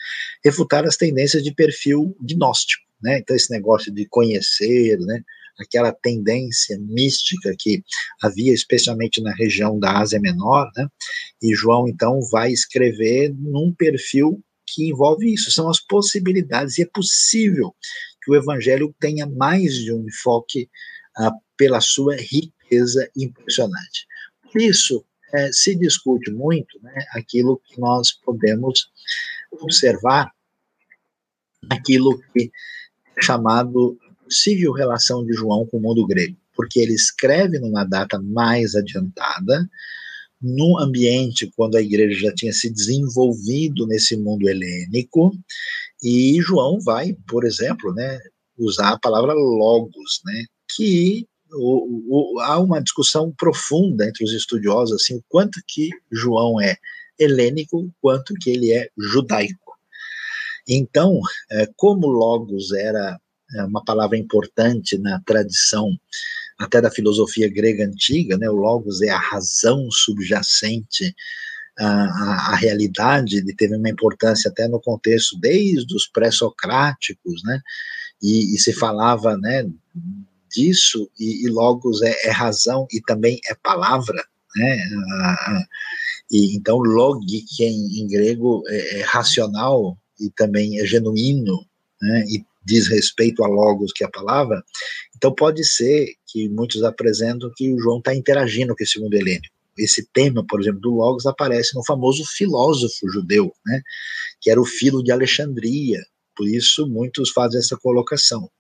refutar as tendências de perfil gnóstico. Né? Então, esse negócio de conhecer, né, aquela tendência mística que havia especialmente na região da Ásia Menor, né? E João então vai escrever num perfil que envolve isso, são as possibilidades, e é possível que o evangelho tenha mais de um enfoque ah, pela sua riqueza riqueza impressionante. Por isso, é, se discute muito né, aquilo que nós podemos observar, aquilo que é chamado possível relação de João com o mundo grego, porque ele escreve numa data mais adiantada, num ambiente quando a igreja já tinha se desenvolvido nesse mundo helênico, e João vai, por exemplo, né, usar a palavra logos, né, que o, o, há uma discussão profunda entre os estudiosos assim o quanto que João é helênico, quanto que ele é judaico. Então, é, como logos era é, uma palavra importante na tradição até da filosofia grega antiga, né, o logos é a razão subjacente à, realidade, ele teve uma importância até no contexto desde os pré-socráticos, né, e, e se falava, né, disso, e, e logos é, é, razão e também é palavra, né? e, então, log, que em, em grego é, é, racional e também é genuíno, né? E diz respeito a logos, que é a palavra. Então, pode ser que muitos apresentam que o João está interagindo com esse mundo helênico. Esse tema, por exemplo, do Logos aparece no famoso filósofo judeu, né, que era o filho de Alexandria. Por isso, muitos fazem essa colocação.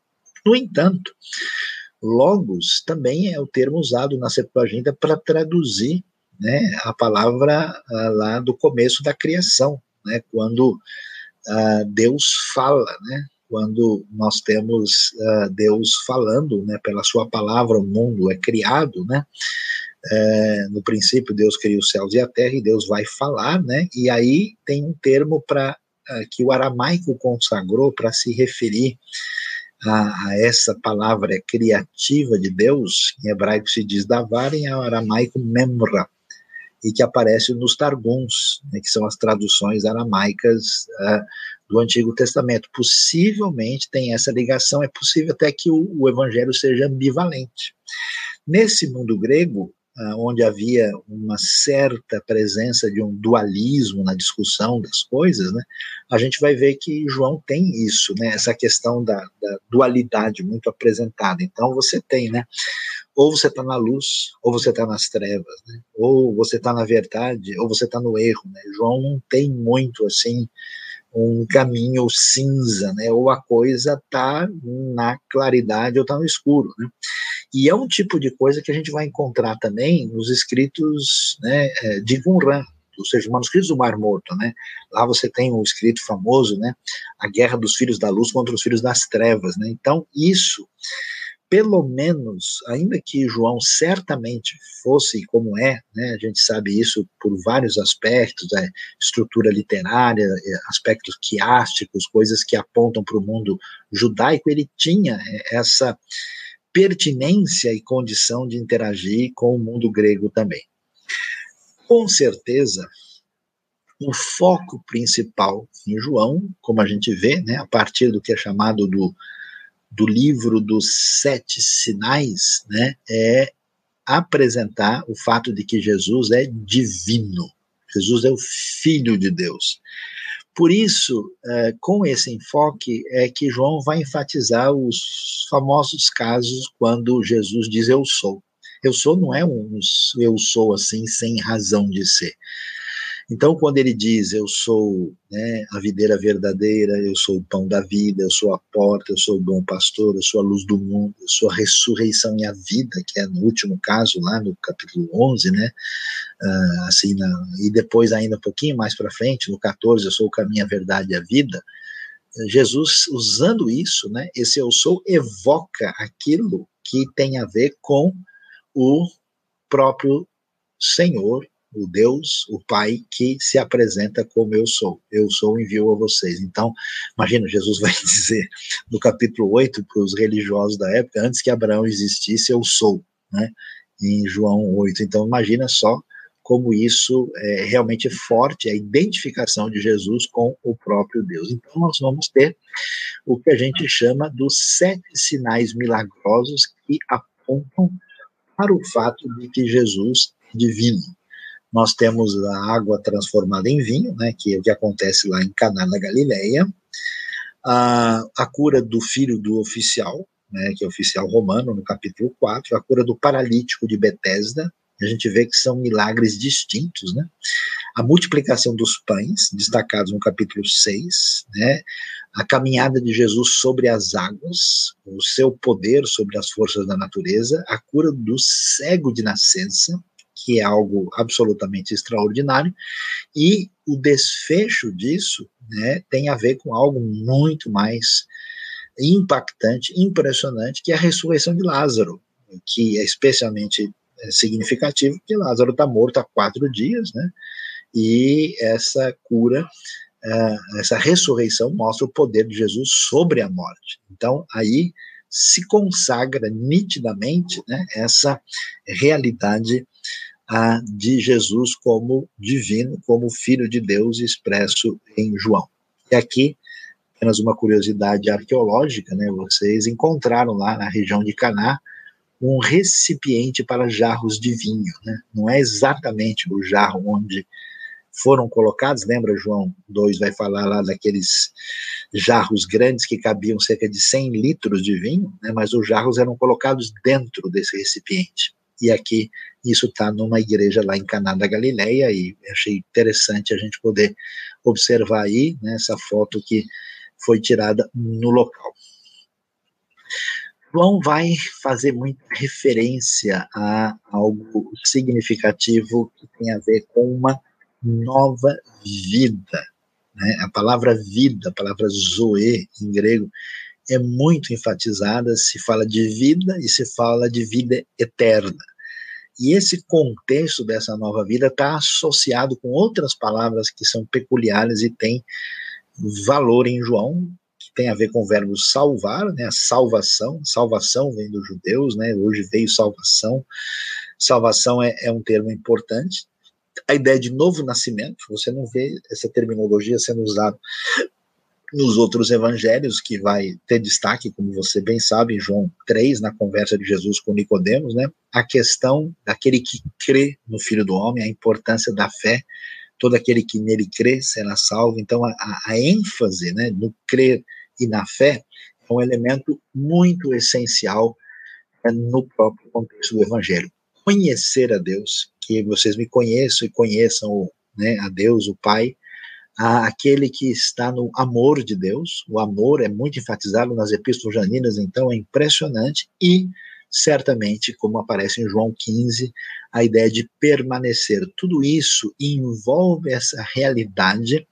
No entanto, Logos também é o termo usado na Septuaginta para traduzir né, a palavra uh, lá do começo da criação, né, quando uh, Deus fala, né, quando nós temos uh, Deus falando, né, pela sua palavra o mundo é criado, né, é, no princípio Deus criou os céus e a terra e Deus vai falar, né, e aí tem um termo para que o aramaico consagrou para se referir a, a, essa palavra criativa de Deus, em hebraico se diz davar, em aramaico memra, e que aparece nos Targums, né, que são as traduções aramaicas uh, do Antigo Testamento. Possivelmente tem essa ligação, é possível até que o, o evangelho seja ambivalente. Nesse mundo grego, onde havia uma certa presença de um dualismo na discussão das coisas, né, a gente vai ver que João tem isso, né, essa questão da, da dualidade muito apresentada. Então você tem, né, ou você está na luz, ou você está nas trevas, né, ou você está na verdade, ou você está no erro. Né. João não tem muito assim um caminho cinza, né, ou a coisa está na claridade ou está no escuro, né. E é um tipo de coisa que a gente vai encontrar também nos escritos né, é, de Qumran, ou seja, manuscritos do Mar Morto, né? Lá você tem um escrito famoso, né? A guerra dos filhos da luz contra os filhos das trevas, né? Então, isso, pelo menos, ainda que João certamente fosse como é, né? A gente sabe isso por vários aspectos, né? estrutura literária, é, aspectos quiásticos, coisas que apontam para o mundo judaico, ele tinha é, essa pertinência e condição de interagir com o mundo grego também. Com certeza, o foco principal em João, como a gente vê, né, a partir do que é chamado do, do livro dos sete sinais, né, é apresentar o fato de que Jesus é divino. Jesus é o Filho de Deus. Por isso, é, com esse enfoque, é que João vai enfatizar os famosos casos quando Jesus diz eu sou. Eu sou não é um eu sou assim sem razão de ser. Então, quando ele diz, eu sou né, a videira verdadeira, eu sou o pão da vida, eu sou a porta, eu sou o bom pastor, eu sou a luz do mundo, eu sou a ressurreição e a vida, que é no último caso, lá no capítulo 11, né, uh, assim, na, e depois ainda um pouquinho mais para frente, no 14, eu sou o caminho, a verdade e a vida, Jesus, usando isso, né, esse eu sou, evoca aquilo que tem a ver com o próprio Senhor o Deus, o Pai, que se apresenta como eu sou. Eu sou envio a vocês. Então, imagina, Jesus vai dizer no capítulo 8 para os religiosos da época, antes que Abraão existisse, eu sou, né? Em João 8. Então, imagina só como isso é realmente forte, a identificação de Jesus com o próprio Deus. Então, nós vamos ter o que a gente chama dos sete sinais milagrosos que apontam para o fato de que Jesus é divino nós temos a água transformada em vinho, né, que é o que acontece lá em Caná na Galileia, a, a cura do filho do oficial, né, que é oficial romano, no capítulo 4, a cura do paralítico de Betesda, a gente vê que são milagres distintos, né? A multiplicação dos pães, destacados no capítulo 6, né? A caminhada de Jesus sobre as águas, o seu poder sobre as forças da natureza, a cura do cego de nascença, que é algo absolutamente extraordinário, e o desfecho disso né, tem a ver com algo muito mais impactante, impressionante, que é a ressurreição de Lázaro, que é especialmente é, significativo, porque Lázaro está morto há quatro dias, né? E essa cura, é, essa ressurreição mostra o poder de Jesus sobre a morte. Então, aí se consagra nitidamente né, essa realidade a de Jesus como divino, como filho de Deus expresso em João. E aqui, apenas uma curiosidade arqueológica, né? Vocês encontraram lá na região de Caná um recipiente para jarros de vinho, né? Não é exatamente o jarro onde foram colocados, lembra João 2 vai falar lá daqueles jarros grandes que cabiam cerca de 100 litros de vinho, né, mas os jarros eram colocados dentro desse recipiente e aqui isso está numa igreja lá em Caná da Galileia, e achei interessante a gente poder observar aí né, essa foto que foi tirada no local. João vai fazer muita referência a algo significativo que tem a ver com uma nova vida. Né? A palavra vida, a palavra zoe em grego, é muito enfatizada, se fala de vida e se fala de vida eterna. E esse contexto dessa nova vida está associado com outras palavras que são peculiares e têm valor em João, que tem a ver com o verbo salvar, né, a salvação, salvação vem dos judeus, né, hoje veio salvação, salvação é, é um termo importante, a ideia de novo nascimento, você não vê essa terminologia sendo usada nos outros evangelhos, que vai ter destaque, como você bem sabe, João 3, na conversa de Jesus com Nicodemos, né, a questão daquele que crê no Filho do Homem, a importância da fé, todo aquele que nele crê será salvo. Então, a, a ênfase né, no crer e na fé é um elemento muito essencial é, no próprio contexto do Evangelho. Conhecer a Deus, que vocês me conheçam e conheçam né, a Deus, o Pai, aquele que está no amor de Deus. O amor é muito enfatizado nas epístolas janinas, então é impressionante. E, certamente, como aparece em João 15, a ideia de permanecer. Tudo isso envolve essa realidade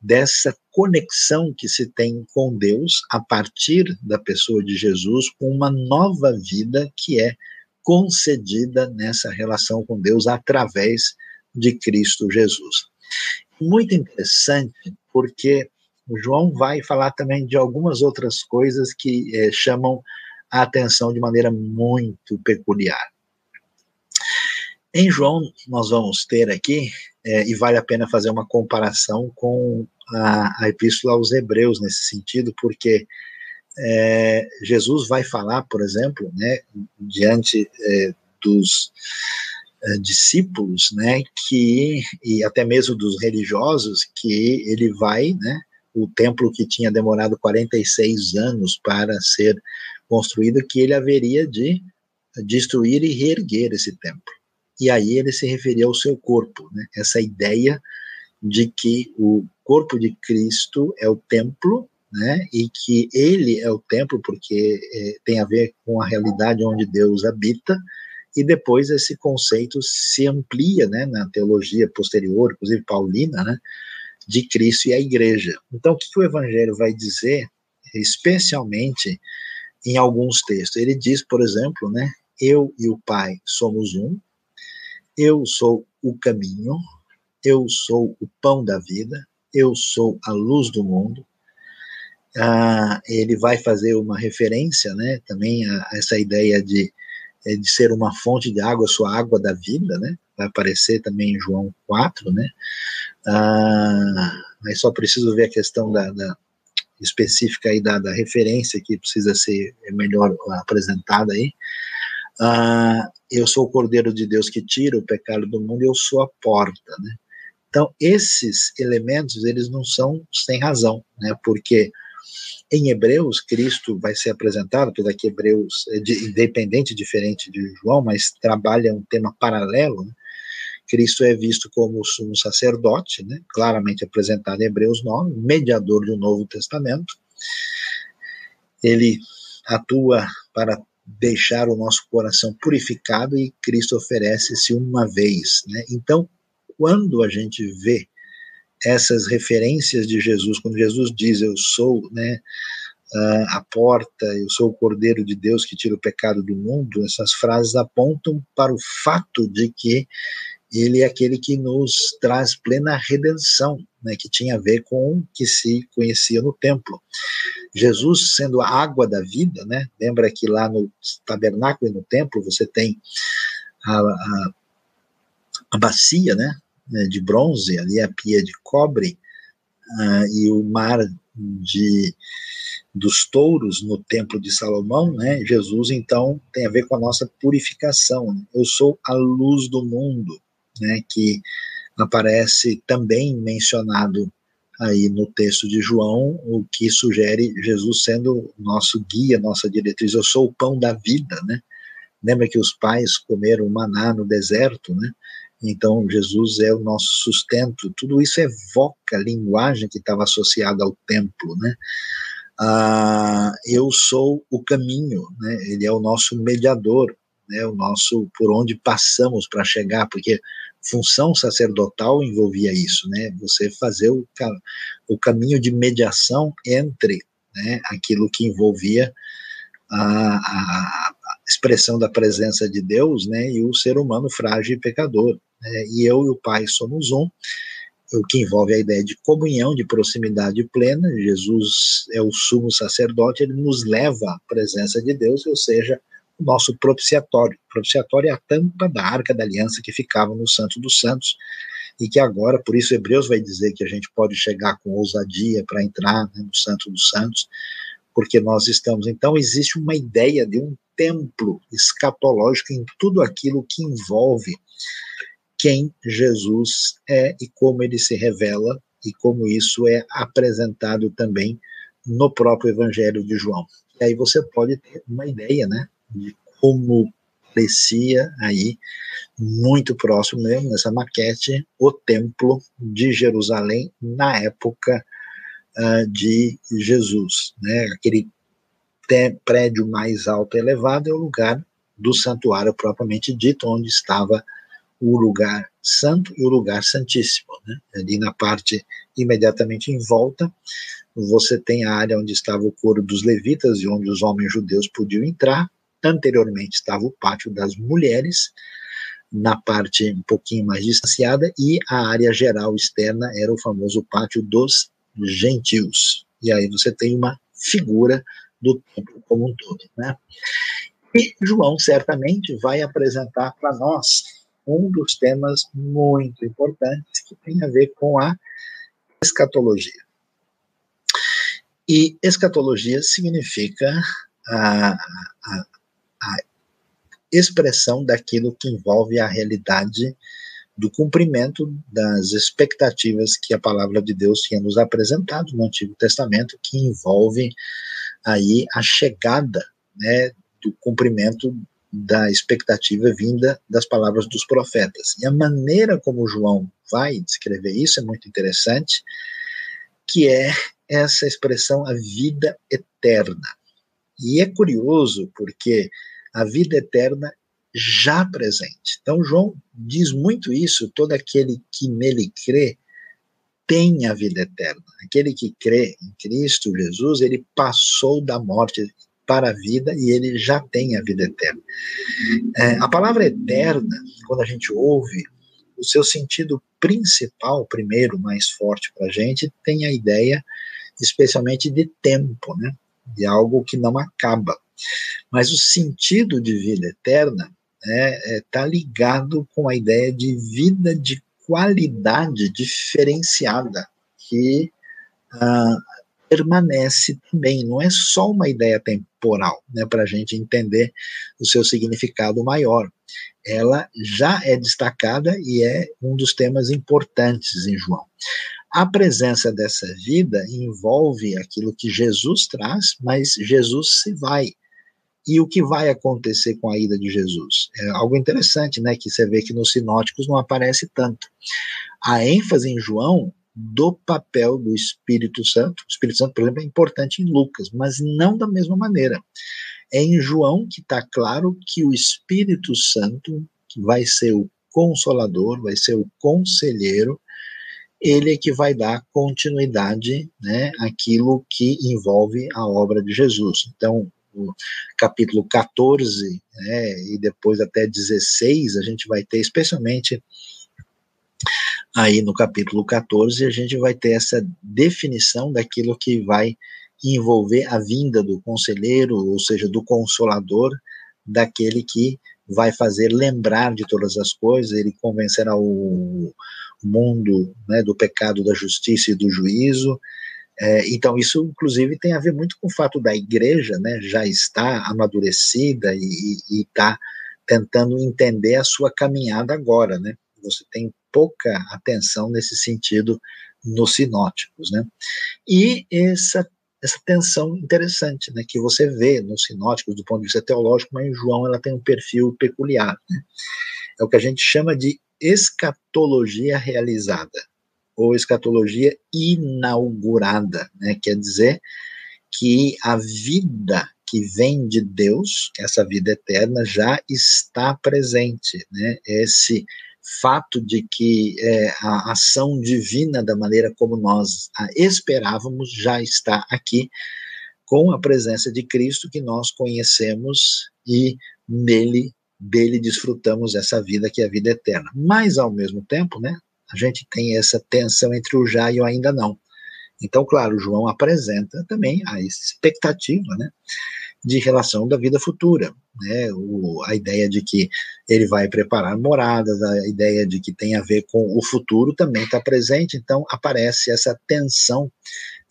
dessa conexão que se tem com Deus a partir da pessoa de Jesus, com uma nova vida que é concedida nessa relação com Deus através de Cristo Jesus muito interessante, porque o João vai falar também de algumas outras coisas que é, chamam a atenção de maneira muito peculiar. Em João, nós vamos ter aqui, é, e vale a pena fazer uma comparação com a, a Epístola aos Hebreus nesse sentido, porque é, Jesus vai falar, por exemplo, né, diante é, dos uh, discípulos, né, que e até mesmo dos religiosos, que ele vai, né, o templo que tinha demorado 46 anos para ser construído, que ele haveria de destruir e reerguer esse templo. E aí ele se referia ao seu corpo, né, essa ideia de que o corpo de Cristo é o templo, né, e que ele é o templo porque é, tem a ver com a realidade onde Deus habita, e depois esse conceito se amplia né, na teologia posterior, inclusive paulina, né, de Cristo e a igreja. Então, o que, o Evangelho vai dizer, especialmente em alguns textos? Ele diz, por exemplo, né, eu e o Pai somos um, eu sou o caminho, eu sou o pão da vida, eu sou a luz do mundo. Ah, ele vai fazer uma referência né, também a, a essa ideia de é, de ser uma fonte de água, sua água da vida, né? Vai aparecer também em João 4, né? Ah, mas só preciso ver a questão da, da específica aí da, da, referência que precisa ser melhor apresentada aí. Ah, eu sou o Cordeiro de Deus que tira o pecado do mundo, eu sou a porta, né? Então, esses elementos, eles não são sem razão, né? Porque em Hebreus, Cristo vai ser apresentado, apesar que Hebreus é de, independente, diferente de João, mas trabalha um tema paralelo. Né? Cristo é visto como sumo sacerdote, né? claramente apresentado em Hebreus 9, mediador do Novo Testamento. Ele atua para deixar o nosso coração purificado e Cristo oferece-se uma vez. Né? Então, quando a gente vê essas referências de Jesus, quando Jesus diz eu sou, né, a porta, eu sou o Cordeiro de Deus que tira o pecado do mundo, essas frases apontam para o fato de que ele é aquele que nos traz plena redenção, né, que tinha a ver com o que se conhecia no templo. Jesus sendo a água da vida, né, lembra que lá no tabernáculo e no templo você tem a, a, a bacia, né, né, de bronze, ali a pia de cobre, uh, e o mar de dos touros no templo de Salomão, né? Jesus então tem a ver com a nossa purificação. Eu sou a luz do mundo, né? Que aparece também mencionado aí no texto de João, o que sugere Jesus sendo nosso guia, nossa diretriz. Eu sou o pão da vida, né? Lembra que os pais comeram maná no deserto, né? Então, Jesus é o nosso sustento. Tudo isso evoca a linguagem que estava associada ao templo, né? Ah, eu sou o caminho, né? Ele é o nosso mediador, né? O nosso por onde passamos para chegar, porque função sacerdotal envolvia isso, né? Você fazer o, o caminho de mediação entre, né? Aquilo que envolvia a, a, expressão da presença de Deus, né, e o ser humano frágil e pecador. Né, e eu e o Pai somos um, o que envolve a ideia de comunhão, de proximidade plena. Jesus é o sumo sacerdote, ele nos leva à presença de Deus, ou seja, o nosso propiciatório. O propiciatório é a tampa da arca da aliança que ficava no Santo dos Santos, e que agora, por isso Hebreus vai dizer que a gente pode chegar com ousadia para entrar né, no Santo dos Santos, porque nós estamos. Então, existe uma ideia de um templo escatológico em tudo aquilo que envolve quem Jesus é e como ele se revela e como isso é apresentado também no próprio Evangelho de João. E aí você pode ter uma ideia, né, de como parecia aí muito próximo mesmo nessa maquete o templo de Jerusalém na época uh, de Jesus, né? Aquele prédio mais alto e elevado é o lugar do santuário propriamente dito, onde estava o lugar santo e o lugar santíssimo. Né? Ali na parte imediatamente em volta, você tem a área onde estava o coro dos levitas e onde os homens judeus podiam entrar. Anteriormente estava o pátio das mulheres, na parte um pouquinho mais distanciada, e a área geral externa era o famoso pátio dos gentios. E aí você tem uma figura do templo como um todo. Né? E João certamente vai apresentar para nós um dos temas muito importantes que tem a ver com a escatologia. E escatologia significa a, a, a expressão daquilo que envolve a realidade do cumprimento das expectativas que a palavra de Deus tinha nos apresentado no Antigo Testamento, que envolve aí a chegada né, do cumprimento da expectativa vinda das palavras dos profetas. E a maneira como João vai descrever isso é muito interessante, que é essa expressão a vida eterna. E é curioso porque a vida eterna já presente. Então João diz muito isso, todo aquele que nele crê tem a vida eterna. Aquele que crê em Cristo Jesus, ele passou da morte para a vida e ele já tem a vida eterna. É, a palavra eterna, quando a gente ouve, o seu sentido principal, primeiro, mais forte para a gente, tem a ideia especialmente de tempo, né? de algo que não acaba. Mas o sentido de vida eterna está né, é, tá ligado com a ideia de vida de qualidade diferenciada, que ah, permanece também, não é só uma ideia temporal, né, para a gente entender o seu significado maior. Ela já é destacada e é um dos temas importantes em João. A presença dessa vida envolve aquilo que Jesus traz, mas Jesus se vai. E o que vai acontecer com a ida de Jesus? É algo interessante, né, que você vê que nos sinóticos não aparece tanto. A ênfase em João do papel do Espírito Santo. O Espírito Santo, por exemplo, é importante em Lucas, mas não da mesma maneira. É em João que está claro que o Espírito Santo, que vai ser o consolador, vai ser o conselheiro, ele é que vai dar continuidade né, àquilo que envolve a obra de Jesus. Então, capítulo 14 né, e depois até 16, a gente vai ter especialmente aí no capítulo 14, a gente vai ter essa definição daquilo que vai envolver a vinda do conselheiro, ou seja, do consolador, daquele que vai fazer lembrar de todas as coisas, ele convencerá o mundo né, do pecado, da justiça e do juízo. É, então, isso, inclusive, tem a ver muito com o fato da igreja né, já estar amadurecida e está tentando entender a sua caminhada agora. Né? Você tem pouca atenção nesse sentido nos sinóticos, né? E essa essa tensão interessante, né, que você vê nos sinóticos do ponto de vista teológico, mas em João ela tem um perfil peculiar. Né? É o que a gente chama de escatologia realizada ou escatologia inaugurada, né? Quer dizer que a vida que vem de Deus, essa vida eterna, já está presente, né? Esse fato de que é, a ação divina, da maneira como nós a esperávamos, já está aqui, com a presença de Cristo que nós conhecemos e nele, dele desfrutamos essa vida que é a vida eterna. Mas, ao mesmo tempo, né, a gente tem essa tensão entre o já e o ainda não. Então, claro, João apresenta também a expectativa, né, de relação da vida futura, né? O, a ideia de que ele vai preparar moradas, a ideia de que tem a ver com o futuro também está presente, então aparece essa tensão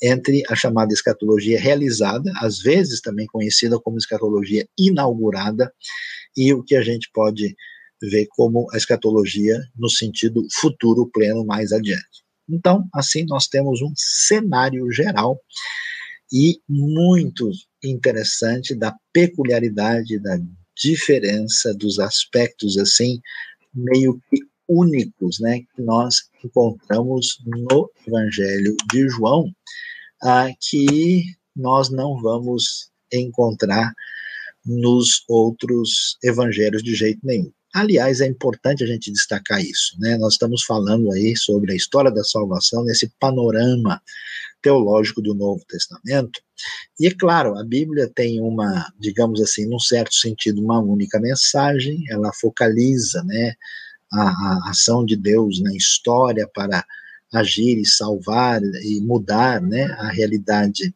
entre a chamada escatologia realizada, às vezes também conhecida como escatologia inaugurada, e o que a gente pode ver como a escatologia no sentido futuro pleno mais adiante. Então, assim, nós temos um cenário geral e muito interessante da peculiaridade, da diferença dos aspectos, assim, meio que únicos, né, que nós encontramos no Evangelho de João, ah, que nós não vamos encontrar nos outros evangelhos de jeito nenhum. Aliás, é importante a gente destacar isso, né? Nós estamos falando aí sobre a história da salvação nesse panorama teológico do Novo Testamento. E é claro, a Bíblia tem uma, digamos assim, num certo sentido, uma única mensagem, ela focaliza, né, a, a ação de Deus na história para agir e salvar e mudar, né, a realidade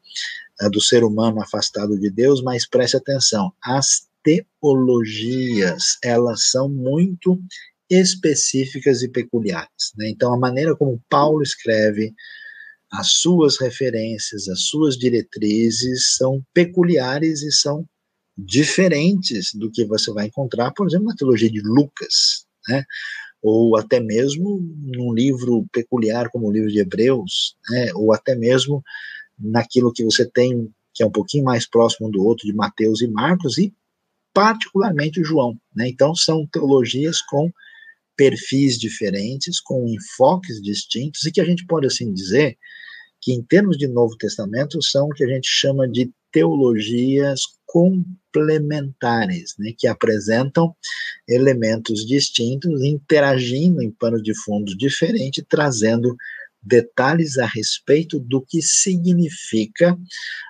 uh, do ser humano afastado de Deus, mas preste atenção, as teologias, elas são muito específicas e peculiares. Né? Então, a maneira como Paulo escreve, as suas referências, as suas diretrizes são peculiares e são diferentes do que você vai encontrar, por exemplo, na teologia de Lucas, né? ou até mesmo num livro peculiar como o livro de Hebreus, né? ou até mesmo naquilo que você tem que é um pouquinho mais próximo um do outro de Mateus e Marcos e particularmente o João. Né? Então, são teologias com perfis diferentes, com enfoques distintos, e que a gente pode assim dizer que, em termos de Novo Testamento, são o que a gente chama de teologias complementares, né, que apresentam elementos distintos, interagindo em pano de fundo diferente, trazendo detalhes a respeito do que significa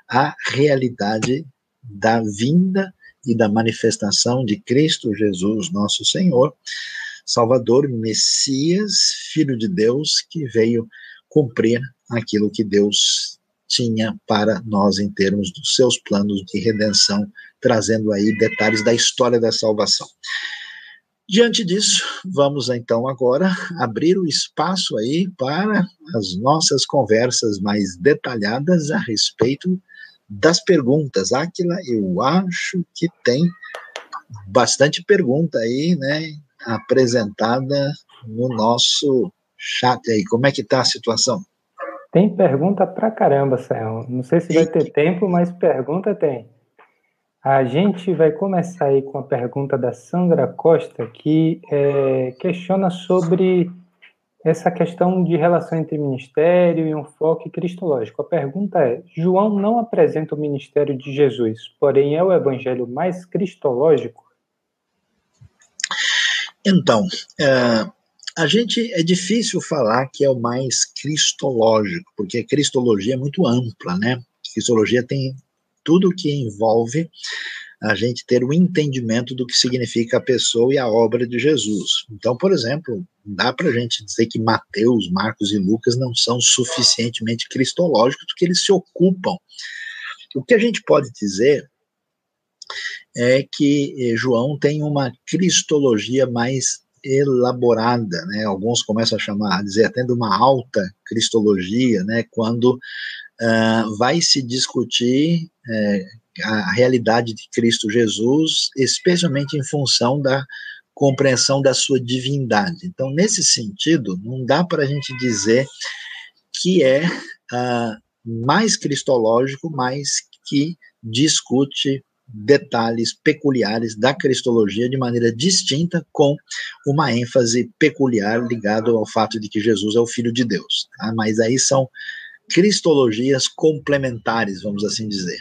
a realidade da vinda e da manifestação de Cristo Jesus, nosso Senhor, Salvador, Messias, Filho de Deus, que veio cumprir aquilo que Deus tinha para nós em termos dos seus planos de redenção, trazendo aí detalhes da história da salvação. Diante disso, vamos então agora abrir o espaço aí para as nossas conversas mais detalhadas a respeito das perguntas. Aquila, eu acho que tem bastante pergunta aí, né, apresentada no nosso chat aí. Como é que tá a situação? Tem pergunta pra caramba, Céu. Não sei se vai ter tempo, mas pergunta tem. A gente vai começar aí com a pergunta da Sandra Costa, que é, questiona sobre essa questão de relação entre ministério e um foco cristológico. A pergunta é: João não apresenta o ministério de Jesus, porém é o evangelho mais cristológico? Então, é, a gente é difícil falar que é o mais cristológico, porque a cristologia é muito ampla, né? A cristologia tem tudo que envolve a gente ter um entendimento do que significa a pessoa e a obra de Jesus. Então, por exemplo, dá para a gente dizer que Mateus, Marcos e Lucas não são suficientemente cristológicos, porque eles se ocupam. O que a gente pode dizer é que eh, João tem uma cristologia mais elaborada, né? Alguns começam a chamar, a dizer de uma alta cristologia, né? Quando uh, vai se discutir uh, a realidade de Cristo Jesus, especialmente em função da compreensão da sua divindade. Então, nesse sentido, não dá para a gente dizer que é uh, mais cristológico, mas que discute detalhes peculiares da cristologia de maneira distinta, com uma ênfase peculiar ligado ao fato de que Jesus é o Filho de Deus. Tá? Mas aí são cristologias complementares, vamos assim dizer.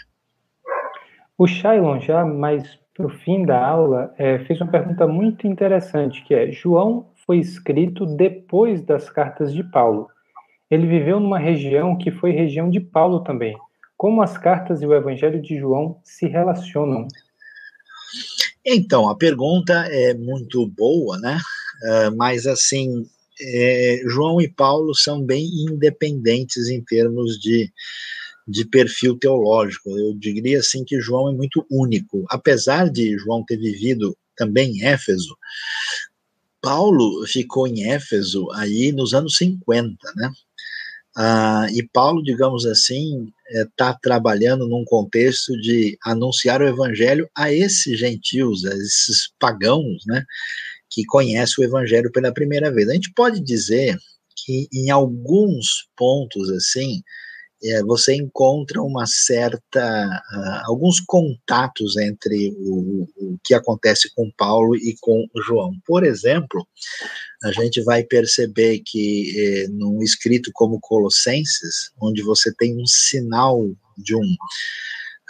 O Shailon, já mais para o fim da aula, é, fez uma pergunta muito interessante, que é, João foi escrito depois das cartas de Paulo. Ele viveu numa região que foi região de Paulo também. Como as cartas e o Evangelho de João se relacionam? Então, a pergunta é muito boa, né? Uh, mas, assim, é, João e Paulo são bem independentes em termos de de perfil teológico. Eu diria assim que João é muito único. Apesar de João ter vivido também em Éfeso, Paulo ficou em Éfeso aí nos anos 50, né? Ah, e Paulo, digamos assim, está é, trabalhando num contexto de anunciar o evangelho a esses gentios, a esses pagãos, né, que conhecem o evangelho pela primeira vez. A gente pode dizer que em alguns pontos, assim, é, você encontra uma certa, uh, alguns contatos entre o, o, que acontece com Paulo e com João. Por exemplo, a gente vai perceber que eh, num escrito como Colossenses, onde você tem um sinal de um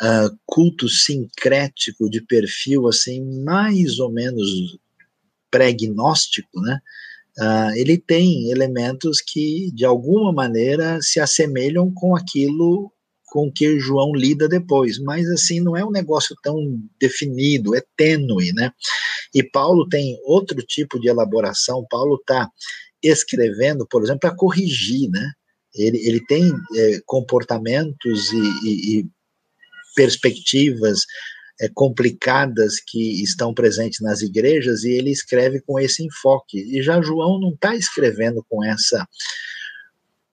uh, culto sincrético de perfil assim mais ou menos pré-gnóstico, né? Uh, ele tem elementos que, de alguma maneira, se assemelham com aquilo com que João lida depois, mas assim não é um negócio tão definido, é tênue, né? E Paulo tem outro tipo de elaboração. Paulo está escrevendo, por exemplo, para corrigir, né? Ele, ele tem é, comportamentos e, e, e perspectivas é, complicadas que estão presentes nas igrejas e ele escreve com esse enfoque. E já João não está escrevendo com essa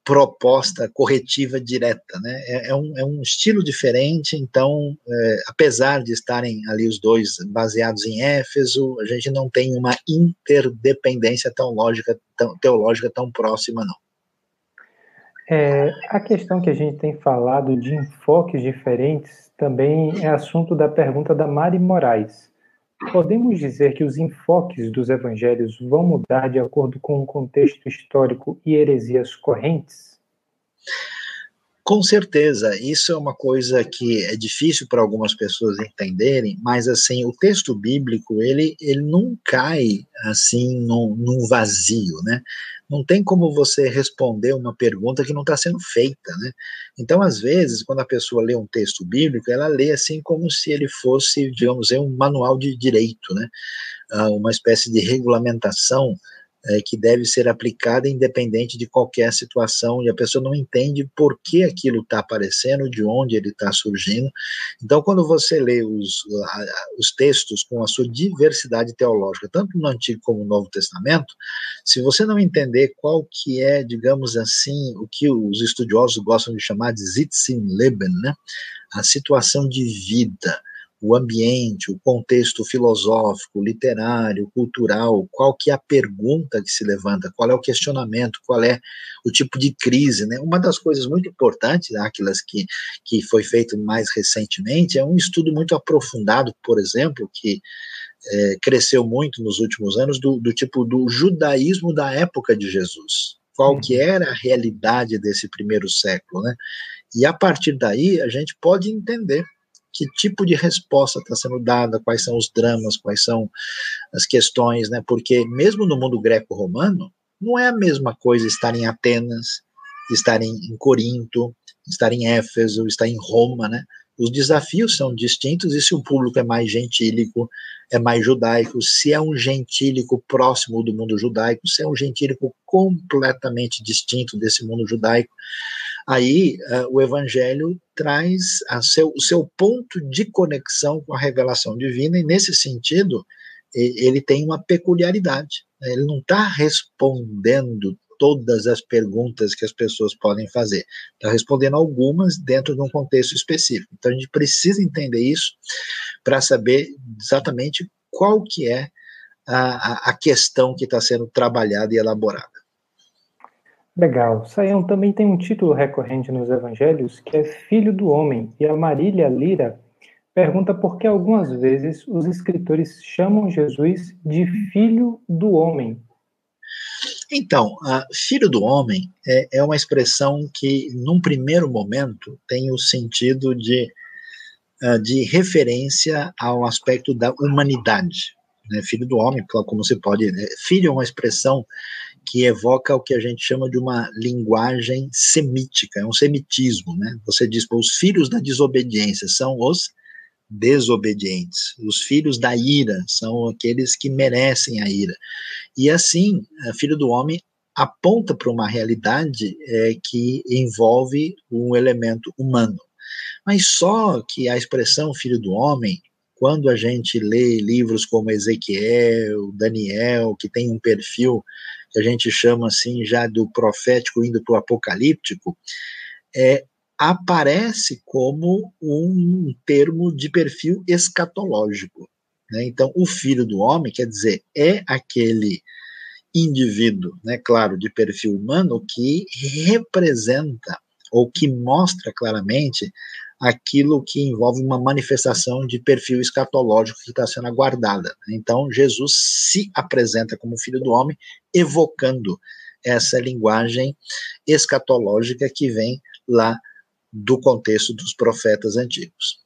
proposta corretiva direta, né? É, é, um, é um estilo diferente, então, é, apesar de estarem ali os dois baseados em Éfeso, a gente não tem uma interdependência tão lógica, tão, teológica tão próxima, não. É, a questão que a gente tem falado de enfoques diferentes também é assunto da pergunta da Mari Moraes. Podemos dizer que os enfoques dos evangelhos vão mudar de acordo com o contexto histórico e heresias correntes? Com certeza, isso é uma coisa que é difícil para algumas pessoas entenderem, mas assim, o texto bíblico, ele, ele não cai assim num, num vazio, né? Não tem como você responder uma pergunta que não está sendo feita, né? Então, às vezes, quando a pessoa lê um texto bíblico, ela lê assim como se ele fosse, digamos, um manual de direito, né? Ah, uma espécie de regulamentação é, que deve ser aplicada independente de qualquer situação, e a pessoa não entende por que aquilo está aparecendo, de onde ele está surgindo. Então, quando você lê os, os textos com a sua diversidade teológica, tanto no Antigo como no Novo Testamento, se você não entender qual que é, digamos assim, o que os estudiosos gostam de chamar de Sitzimleben, né? a situação de vida, o ambiente, o contexto filosófico, literário, cultural, qual que é a pergunta que se levanta, qual é o questionamento, qual é o tipo de crise, né? Uma das coisas muito importantes, aquelas que, que foi feito mais recentemente, é um estudo muito aprofundado, por exemplo, que é, cresceu muito nos últimos anos, do, do tipo do judaísmo da época de Jesus. Qual que uhum. era a realidade desse primeiro século, né? E a partir daí a gente pode entender que tipo de resposta está sendo dada, quais são os dramas, quais são as questões, né? Porque mesmo no mundo greco-romano, não é a mesma coisa estar em Atenas, estar em, em Corinto, estar em Éfeso, estar em Roma, né? Os desafios são distintos e se o público é mais gentílico, é mais judaico, se é um gentílico próximo do mundo judaico, se é um gentílico completamente distinto desse mundo judaico, aí uh, o evangelho traz seu, o seu ponto de conexão com a revelação divina, e nesse sentido, ele tem uma peculiaridade. Né? Ele não está respondendo todas as perguntas que as pessoas podem fazer, está respondendo algumas dentro de um contexto específico. Então a gente precisa entender isso para saber exatamente qual que é a, a questão que está sendo trabalhada e elaborada. Legal. Saião também tem um título recorrente nos evangelhos que é Filho do Homem, e a Marília Lira pergunta por que algumas vezes os escritores chamam Jesus de Filho do Homem. Então, filho do homem é, é, uma expressão que, num primeiro momento, tem o sentido de, uh, de referência ao aspecto da humanidade. Né? Filho do homem, como se pode. Né? Filho é uma expressão que evoca o que a gente chama de uma linguagem semítica, é um semitismo, né? Você diz, os filhos da desobediência são os desobedientes, os filhos da ira são aqueles que merecem a ira. E assim, filho do homem aponta para uma realidade é, que envolve um elemento humano. Mas só que a expressão filho do homem, quando a gente lê livros como Ezequiel, Daniel, que tem um perfil que a gente chama assim já do profético indo para o apocalíptico, é, aparece como um termo de perfil escatológico. Né? Então, o filho do homem, quer dizer, é aquele indivíduo, né, claro, de perfil humano, que representa ou que mostra claramente aquilo que envolve uma manifestação de perfil escatológico que está sendo aguardada. Então, Jesus se apresenta como filho do homem, evocando essa linguagem escatológica que vem lá do contexto dos profetas antigos.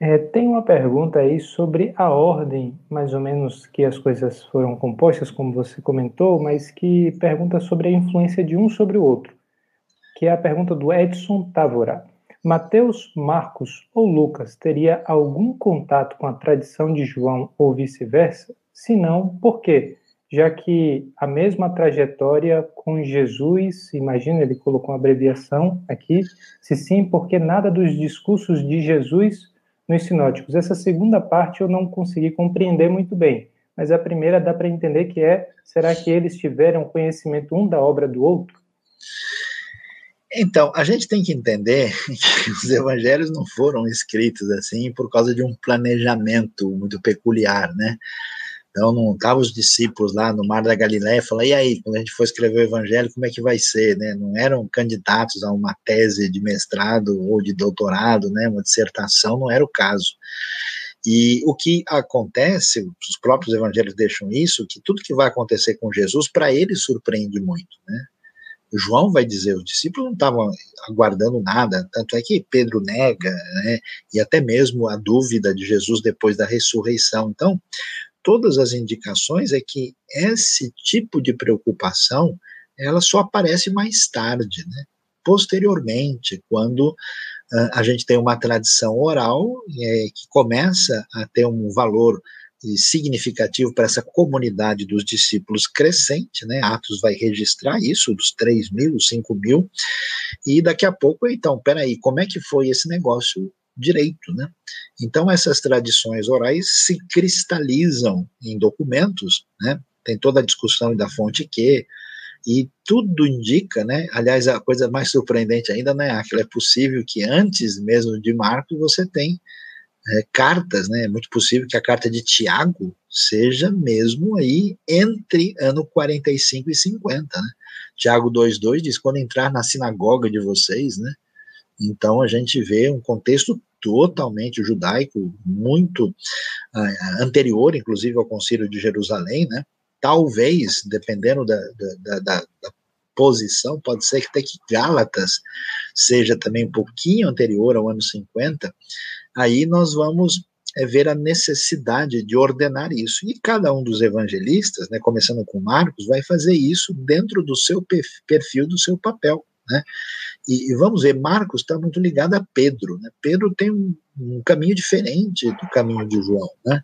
É, tem uma pergunta aí sobre a ordem, mais ou menos, que as coisas foram compostas, como você comentou, mas que pergunta sobre a influência de um sobre o outro, que é a pergunta do Edson Távora. Mateus, Marcos ou Lucas teria algum contato com a tradição de João ou vice-versa? Se não, por quê? Já que a mesma trajetória com Jesus, imagina, ele colocou uma abreviação aqui, se sim, porque nada dos discursos de Jesus nos sinóticos. Essa segunda parte eu não consegui compreender muito bem, mas a primeira dá para entender que é: será que eles tiveram conhecimento um da obra do outro? Então, a gente tem que entender que os evangelhos não foram escritos assim por causa de um planejamento muito peculiar, né? Então não estavam os discípulos lá no Mar da Galiléia falando, e aí, quando a gente for escrever o evangelho, como é que vai ser, né? Não eram candidatos a uma tese de mestrado ou de doutorado, né? Uma dissertação, não era o caso. E o que acontece, os próprios evangelhos deixam isso, que tudo que vai acontecer com Jesus, para ele surpreende muito, né? João vai dizer, os discípulos não estavam aguardando nada, tanto é que Pedro nega, né, e até mesmo a dúvida de Jesus depois da ressurreição. Então, todas as indicações é que esse tipo de preocupação ela só aparece mais tarde, né? posteriormente, quando uh, a gente tem uma tradição oral é, que começa a ter um valor significativo para essa comunidade dos discípulos crescente, né? Atos vai registrar isso, dos 3 mil, 5 mil, e daqui a pouco, então, peraí, como é que foi esse negócio direito, né? Então essas tradições orais se cristalizam em documentos, né? Tem toda a discussão da fonte que e tudo indica, né? Aliás, a coisa mais surpreendente ainda, né? Aquilo é possível que antes mesmo de Marcos você tem é, cartas, né? É muito possível que a carta de Tiago seja mesmo aí entre ano 45 e 50, né? Tiago 2:2 diz quando entrar na sinagoga de vocês, né? Então a gente vê um contexto totalmente judaico, muito uh, anterior, inclusive, ao Concílio de Jerusalém, né? Talvez, dependendo da, da, da, da posição, pode ser que até que Gálatas seja também um pouquinho anterior ao ano 50, aí nós vamos é, ver a necessidade de ordenar isso. E cada um dos evangelistas, né, começando com Marcos, vai fazer isso dentro do seu perfil, do seu papel. Né? E, e, vamos ver, Marcos está muito ligado a Pedro. Né? Pedro tem um, um, caminho diferente do caminho de João. Né?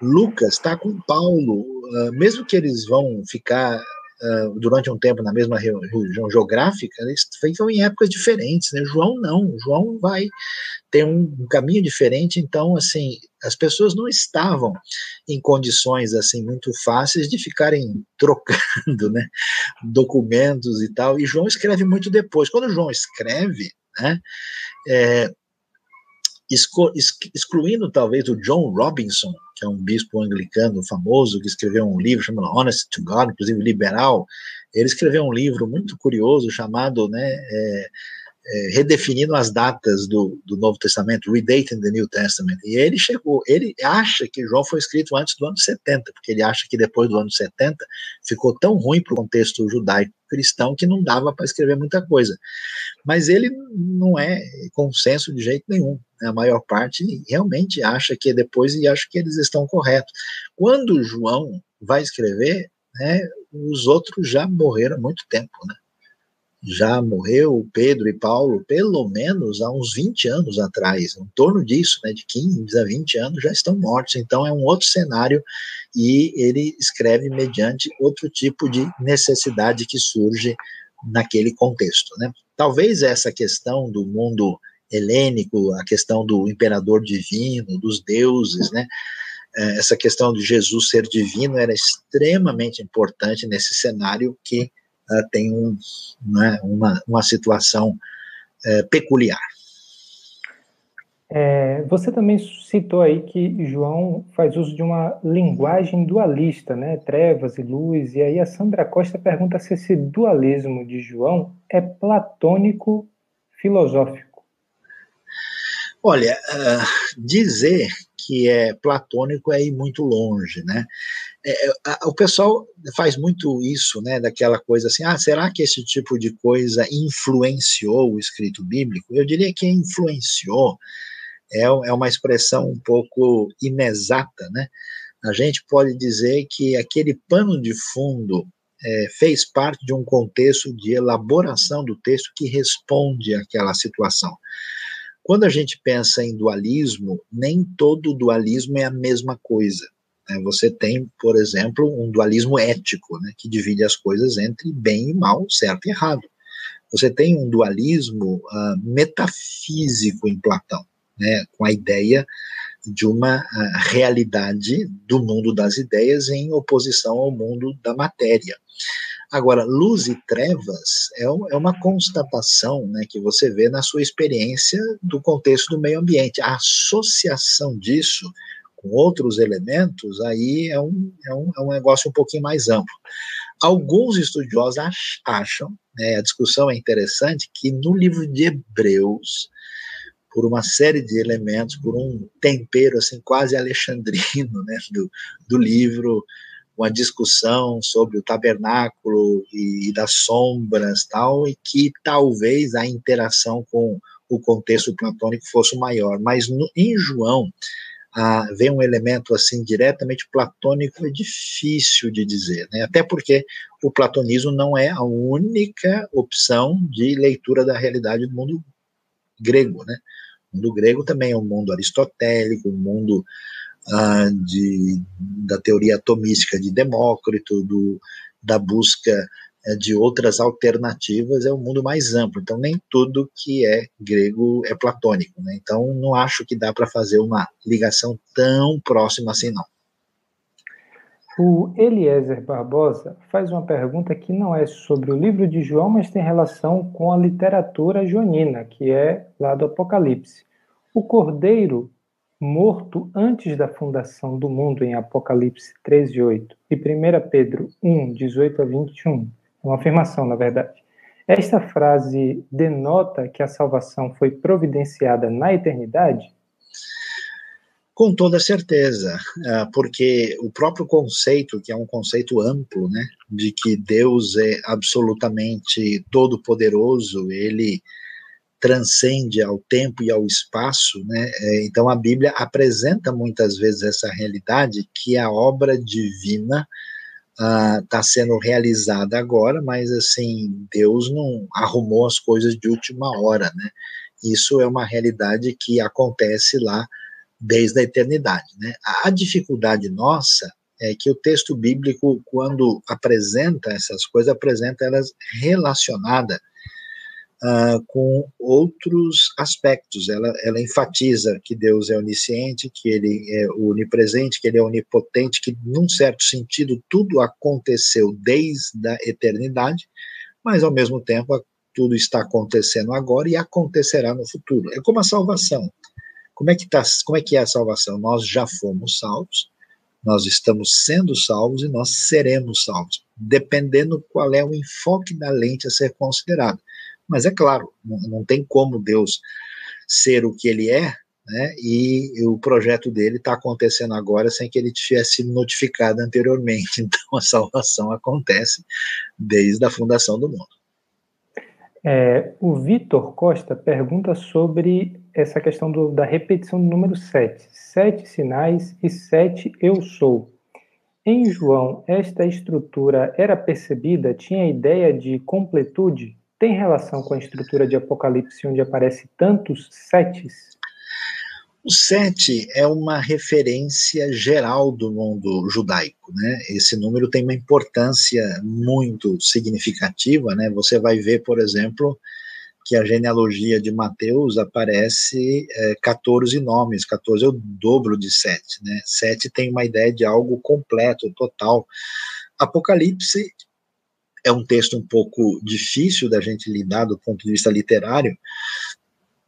Lucas está com Paulo, uh, mesmo que eles vão ficar uh, durante um tempo na mesma região geográfica, eles ficam em épocas diferentes. Né? João não, João vai ter um, um caminho diferente, então, assim, as pessoas não estavam em condições, assim, muito fáceis de ficarem trocando, né, documentos e tal, e João escreve muito depois. Quando João escreve, né, é, excluindo talvez o John Robinson, que é um bispo anglicano famoso, que escreveu um livro chamado Honest to God, inclusive liberal, ele escreveu um livro muito curioso chamado, né, é, é, redefinindo as datas do, do Novo Testamento, redating the New Testament. E ele chegou, ele acha que João foi escrito antes do ano 70, porque ele acha que depois do ano 70 ficou tão ruim para o contexto judaico cristão que não dava para escrever muita coisa. Mas ele não é consenso de jeito nenhum. Né? A maior parte realmente acha que é depois e acha que eles estão corretos. Quando João vai escrever, né, os outros já morreram há muito tempo, né? Já morreu Pedro e Paulo pelo menos há uns 20 anos atrás, em torno disso, né, de 15 a 20 anos já estão mortos, então é um outro cenário e ele escreve mediante outro tipo de necessidade que surge naquele contexto, né? Talvez essa questão do mundo helênico, a questão do imperador divino, dos deuses, né? É, essa questão de Jesus ser divino era extremamente importante nesse cenário que uh, tem um, né, uma, uma situação uh, peculiar. É, você também citou aí que João faz uso de uma linguagem dualista, né? Trevas e luz. E aí a Sandra Costa pergunta se esse dualismo de João é platônico filosófico. Olha, uh, dizer que é platônico é ir muito longe, né? É, é, a, o pessoal faz muito isso, né? Daquela coisa assim, ah, será que esse tipo de coisa influenciou o escrito bíblico? Eu diria que influenciou é, é uma expressão um pouco inexata, né? A gente pode dizer que aquele pano de fundo é, fez parte de um contexto de elaboração do texto que responde àquela situação. Quando a gente pensa em dualismo, nem todo dualismo é a mesma coisa. Né? Você tem, por exemplo, um dualismo ético, né, que divide as coisas entre bem e mal, certo e errado. Você tem um dualismo uh, metafísico em Platão, né, com a ideia de uma uh, realidade do mundo das ideias em oposição ao mundo da matéria. Agora, luz e trevas é, é uma constatação né, que você vê na sua experiência do contexto do meio ambiente. A associação disso com outros elementos, aí é um, é um, é um negócio um pouquinho mais amplo. Alguns estudiosos acham, né, a discussão é interessante, que no livro de Hebreus, por uma série de elementos, por um tempero assim quase alexandrino né, do, do livro, uma discussão sobre o tabernáculo e, e das sombras tal, e que talvez a interação com o contexto platônico fosse maior. Mas no, em João, ah, vem um elemento assim diretamente platônico é difícil de dizer, né? Até porque o platonismo não é a única opção de leitura da realidade do mundo grego, né? O mundo grego também é um mundo aristotélico, um mundo ah, de, da teoria atomística de Demócrito, do, da busca de outras alternativas, é um mundo mais amplo. Então, nem tudo que é grego é platônico. Né? Então, não acho que dá para fazer uma ligação tão próxima assim, não. O Eliezer Barbosa faz uma pergunta que não é sobre o livro de João, mas tem relação com a literatura joanina, que é lá do Apocalipse. O cordeiro morto antes da fundação do mundo em Apocalipse 13, 8 e 1 Pedro 1, 18 a 21, é uma afirmação, na verdade. Esta frase denota que a salvação foi providenciada na eternidade? Com toda certeza, ah, porque o próprio conceito, que é um conceito amplo, né, de que Deus é absolutamente todo-poderoso, ele transcende ao tempo e ao espaço, né? É, então a Bíblia apresenta muitas vezes essa realidade que a obra divina está uh, sendo realizada agora, mas assim Deus não arrumou as coisas de última hora, né? Isso é uma realidade que acontece lá desde a eternidade, né? A dificuldade nossa é que o texto bíblico, quando apresenta essas coisas, apresenta elas relacionadas uh, com outros aspectos. Ela, ela enfatiza que Deus é onisciente, que ele é onipresente, que ele é onipotente, que, num certo sentido, tudo aconteceu desde a eternidade, mas, ao mesmo tempo, tudo está acontecendo agora e acontecerá no futuro. É como a salvação. Como é que, tá, como é, que é a salvação? Nós já fomos salvos, nós estamos sendo salvos e nós seremos salvos, dependendo qual é o enfoque da lente a ser considerado. Mas é claro, não, não tem como Deus ser o que ele é, né, e o projeto dele está acontecendo agora sem que ele tivesse sido notificado anteriormente. Então a salvação acontece desde a fundação do mundo. É, o Vitor Costa pergunta sobre essa questão do, da repetição do número 7. Sete sinais e sete eu sou. Em João, esta estrutura era percebida, tinha a ideia de completude? Tem relação com a estrutura de Apocalipse, onde aparece tantos setes? O sete é uma referência geral do mundo judaico, né? Esse número tem uma importância muito significativa, né? Você vai ver, por exemplo, que a genealogia de Mateus aparece é, 14 nomes, 14 é o dobro de 7, né? 7 tem uma ideia de algo completo, total. Apocalipse é um texto um pouco difícil da gente lidar do ponto de vista literário,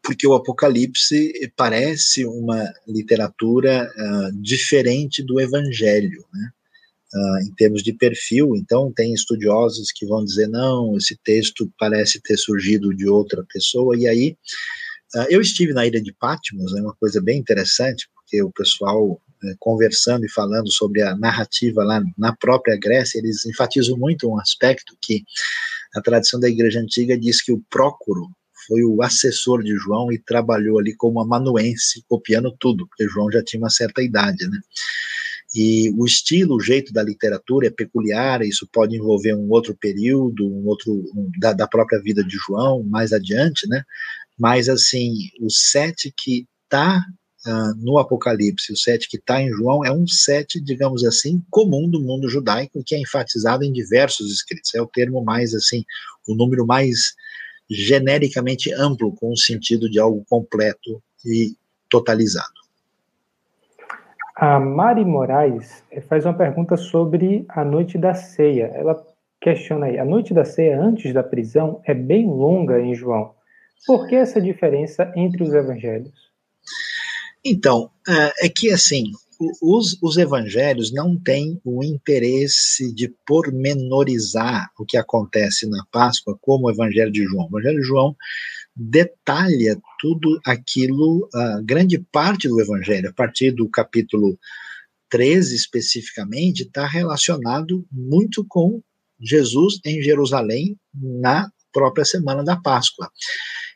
porque o Apocalipse parece uma literatura uh, diferente do Evangelho, né? uh, em termos de perfil. Então, tem estudiosos que vão dizer: não, esse texto parece ter surgido de outra pessoa. E aí, uh, eu estive na ilha de Patmos, é uma coisa bem interessante, porque o pessoal conversando e falando sobre a narrativa lá na própria Grécia, eles enfatizam muito um aspecto que a tradição da Igreja Antiga diz que o Prócoro foi o assessor de João e trabalhou ali como amanuense, copiando tudo, porque João já tinha uma certa idade, né? E o estilo, o jeito da literatura é peculiar, isso pode envolver um outro período, um outro um, da, da, própria vida de João, mais adiante, né? Mas, assim, o sete que está ah, no Apocalipse, o sete que está em João, é um sete, digamos assim, comum do mundo judaico, que é enfatizado em diversos escritos. É o termo mais, assim, o número mais genericamente amplo, com o sentido de algo completo e totalizado. A Mari Moraes eh, faz uma pergunta sobre a noite da ceia. Ela questiona aí: a noite da ceia antes da prisão é bem longa em João. Por que essa diferença entre os evangelhos? Então, é, é que assim, os, os, evangelhos não têm o interesse de pormenorizar o que acontece na Páscoa, como o evangelho de João. O evangelho de João detalha tudo aquilo, a grande parte do Evangelho, a partir do capítulo 13 especificamente, está relacionado muito com Jesus em Jerusalém na própria semana da Páscoa.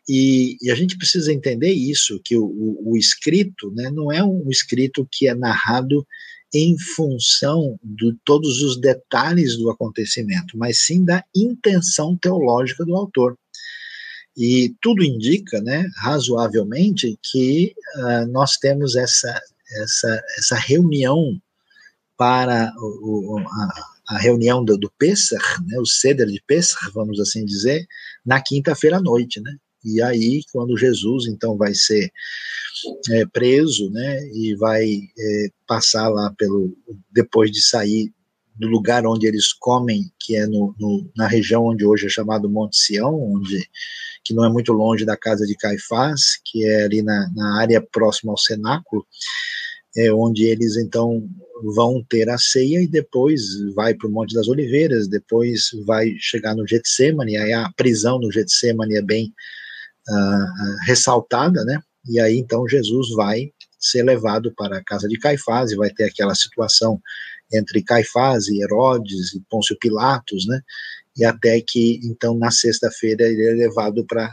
E, e, a gente precisa entender isso, que o, o, o, escrito né, não é um escrito que é narrado em função de todos os detalhes do acontecimento, mas sim da intenção teológica do autor. E tudo indica, né, razoavelmente, que uh, nós temos essa, essa, essa reunião para o, a, a, reunião do, do Pesach, né, o Seder de Pesach, vamos assim dizer, na quinta-feira à noite, né? E aí, quando Jesus, então, vai ser é, preso, né, e vai é, passar lá pelo, depois de sair do lugar onde eles comem, que é no, no, na região onde hoje é chamado Monte Sião, onde que não é muito longe da casa de Caifás, que é ali na, na área próxima ao cenáculo, é onde eles então vão ter a ceia e depois vai para o Monte das Oliveiras, depois vai chegar no Getsemane, aí a prisão no Getsemane é bem uh, ressaltada, né? E aí então Jesus vai ser levado para a casa de Caifás e vai ter aquela situação entre Caifás e Herodes e Pôncio Pilatos, né? e até que, então, na sexta-feira, ele é levado para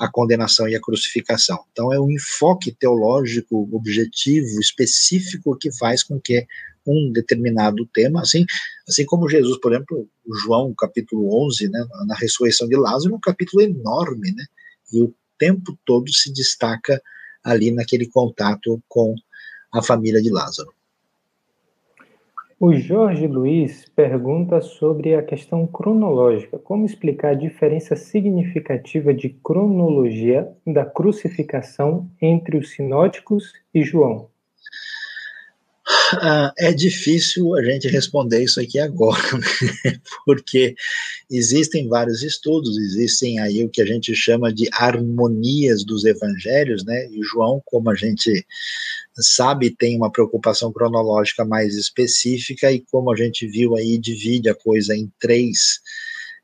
a condenação e a crucificação. Então, é um enfoque teológico objetivo, específico, que faz com que um determinado tema, assim, assim como Jesus, por exemplo, João, capítulo 11, né, na ressurreição de Lázaro, um capítulo enorme, né, e o tempo todo se destaca ali naquele contato com a família de Lázaro. O Jorge Luiz pergunta sobre a questão cronológica. Como explicar a diferença significativa de cronologia da crucificação entre os sinóticos e João? Ah, é difícil a gente responder isso aqui agora, né? porque existem vários estudos, existem aí o que a gente chama de harmonias dos evangelhos, né? E João, como a gente sabe, tem uma preocupação cronológica mais específica e como a gente viu aí, divide a coisa em três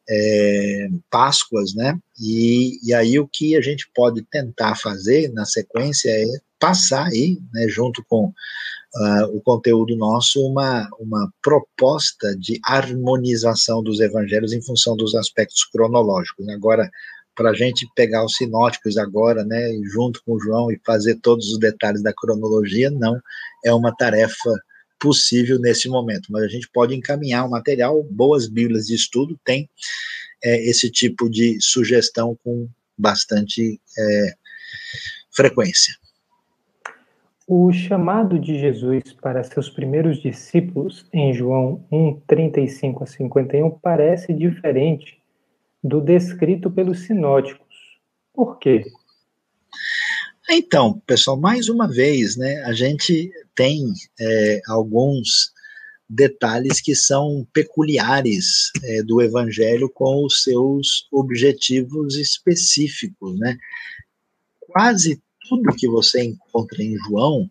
é, Páscoas, né? E, e aí o que a gente pode tentar fazer na sequência é passar aí, né, junto com uh, o conteúdo nosso, uma, uma proposta de harmonização dos evangelhos em função dos aspectos cronológicos. Agora, para a gente pegar os sinóticos agora, né, junto com o João e fazer todos os detalhes da cronologia, não é uma tarefa possível nesse momento, mas a gente pode encaminhar o material, boas bíblias de estudo tem, é, esse tipo de sugestão com bastante é, frequência. O chamado de Jesus para seus primeiros discípulos em João 1, 35 a 51 parece diferente do descrito pelos sinóticos. Por quê? Então, pessoal, mais uma vez, né, a gente tem é, alguns detalhes que são peculiares é, do Evangelho com os seus objetivos específicos, né? Quase tudo que você encontra em João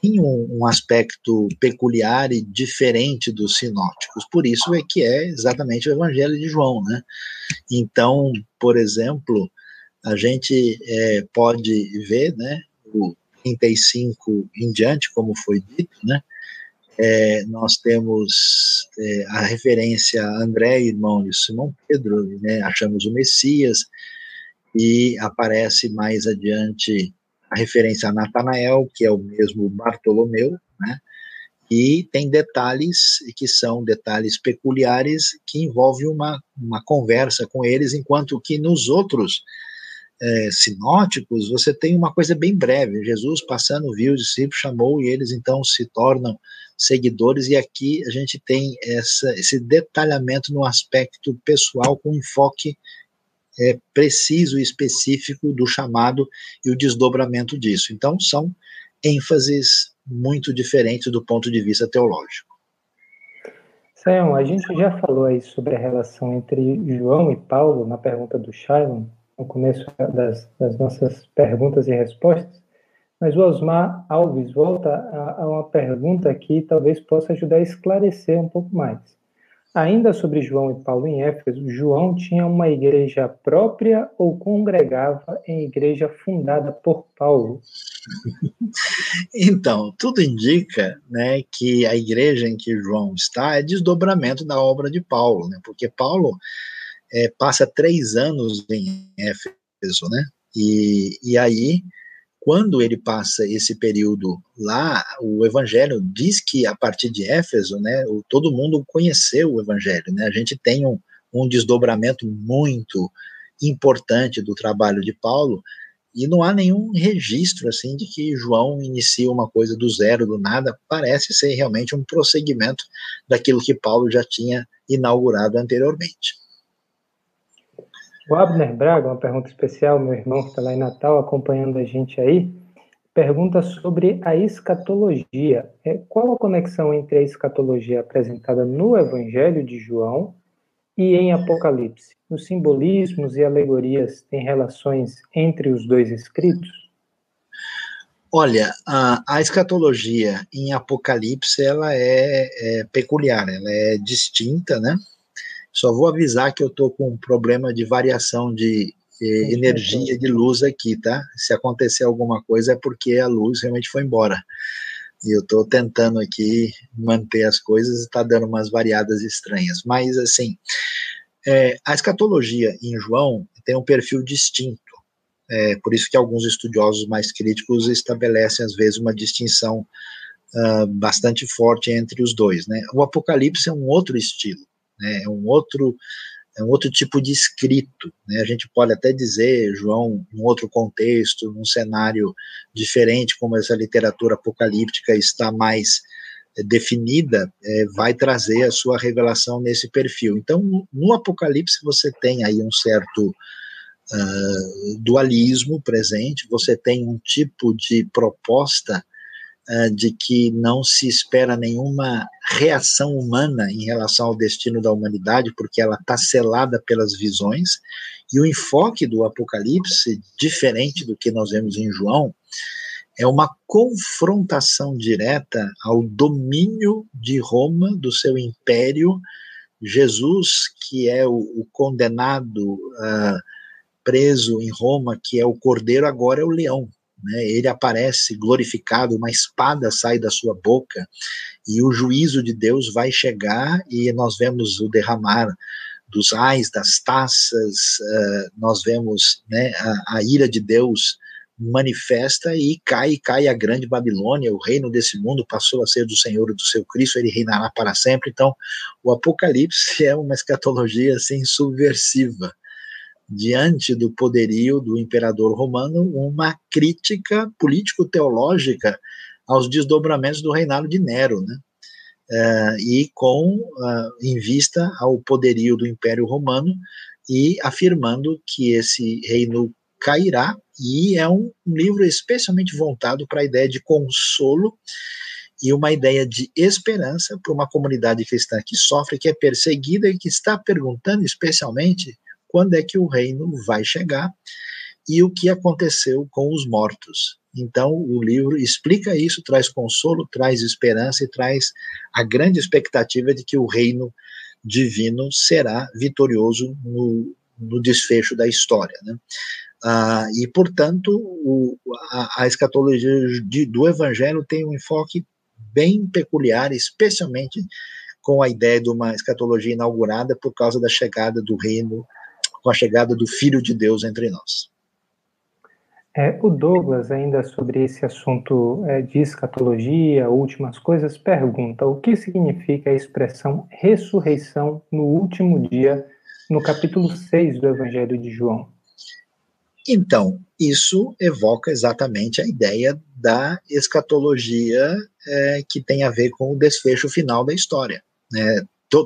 tem um, um, aspecto peculiar e diferente dos sinóticos. Por isso é que é exatamente o Evangelho de João, né? Então, por exemplo, a gente é, pode ver, né, o 35 em diante, como foi dito, né, é, nós temos é, a referência a André, irmão de Simão Pedro, né, achamos o Messias, e aparece mais adiante a referência a Natanael, que é o mesmo Bartolomeu, né, e tem detalhes que são detalhes peculiares que envolvem uma, uma conversa com eles, enquanto que nos outros é, sinóticos, você tem uma coisa bem breve. Jesus passando, viu os discípulos, chamou e eles então se tornam seguidores, e aqui a gente tem essa, esse detalhamento no aspecto pessoal com enfoque é, preciso e específico do chamado e o desdobramento disso. Então, são ênfases muito diferentes do ponto de vista teológico. Sam, a gente já falou aí sobre a relação entre João e Paulo na pergunta do Shailon, no começo das, das, nossas perguntas e respostas, mas o Osmar Alves volta a, a uma pergunta que talvez possa ajudar a esclarecer um pouco mais. Ainda sobre João e Paulo em Éfeso, João tinha uma igreja própria ou congregava em igreja fundada por Paulo? Então, tudo indica né, que a igreja em que João está é desdobramento da obra de Paulo, né, porque Paulo é, passa três anos em Éfeso, né? E, e aí, quando ele passa esse período lá, o Evangelho diz que a partir de Éfeso, né, todo mundo conheceu o Evangelho, né? A gente tem um, um desdobramento muito importante do trabalho de Paulo, e não há nenhum registro assim de que João inicia uma coisa do zero, do nada, parece ser realmente um prosseguimento daquilo que Paulo já tinha inaugurado anteriormente. O Abner Braga, uma pergunta especial, meu irmão que está lá em Natal acompanhando a gente aí, pergunta sobre a escatologia. É, qual a conexão entre a escatologia apresentada no Evangelho de João e em Apocalipse? Os simbolismos e alegorias têm relações entre os dois escritos? Olha, a, a escatologia em Apocalipse ela é, é peculiar, ela é distinta, né? Só vou avisar que eu estou com um problema de variação de eh, energia de luz aqui, tá? Se acontecer alguma coisa é porque a luz realmente foi embora. E eu estou tentando aqui manter as coisas e está dando umas variadas estranhas. Mas, assim, é, a escatologia em João tem um perfil distinto. É, por isso que alguns estudiosos mais críticos estabelecem, às vezes, uma distinção uh, bastante forte entre os dois. Né? O Apocalipse é um outro estilo né? É um outro é um outro tipo de escrito, né? A gente pode até dizer, João, num outro contexto, num cenário diferente, como essa literatura apocalíptica está mais é, definida, é, vai trazer a sua revelação nesse perfil. Então, no Apocalipse você tem aí um certo uh, dualismo presente, você tem um tipo de proposta de que não se espera nenhuma reação humana em relação ao destino da humanidade, porque ela está selada pelas visões, e o enfoque do Apocalipse, diferente do que nós vemos em João, é uma confrontação direta ao domínio de Roma, do seu império. Jesus, que é o, o condenado uh, preso em Roma, que é o cordeiro, agora é o leão né, ele aparece glorificado, uma espada sai da sua boca, e o juízo de Deus vai chegar, e nós vemos o derramar dos ais, das taças, uh, nós vemos né, a, a, ira de Deus manifesta e cai, cai a grande Babilônia, o reino desse mundo passou a ser do Senhor e do seu Cristo, ele reinará para sempre. Então, o Apocalipse é uma escatologia assim subversiva diante do poderio do imperador romano, uma crítica político-teológica aos desdobramentos do reinado de Nero, né? Uh, e com uh, em vista ao poderio do Império Romano e afirmando que esse reino cairá e é um, um livro especialmente voltado para a ideia de consolo e uma ideia de esperança para uma comunidade cristã que sofre, que é perseguida e que está perguntando especialmente quando é que o reino vai chegar e o que aconteceu com os mortos. Então, o livro explica isso, traz consolo, traz esperança e traz a grande expectativa de que o reino divino será vitorioso no, no desfecho da história. Né? Ah, e, portanto, o, a, a, escatologia de, do evangelho tem um enfoque bem peculiar, especialmente com a ideia de uma escatologia inaugurada por causa da chegada do reino com a chegada do Filho de Deus entre nós. É, o Douglas, ainda sobre esse assunto é, de escatologia, últimas coisas, pergunta o que significa a expressão ressurreição no último dia, no capítulo 6 do Evangelho de João. Então, isso evoca exatamente a ideia da escatologia é, que tem a ver com o desfecho final da história. Né?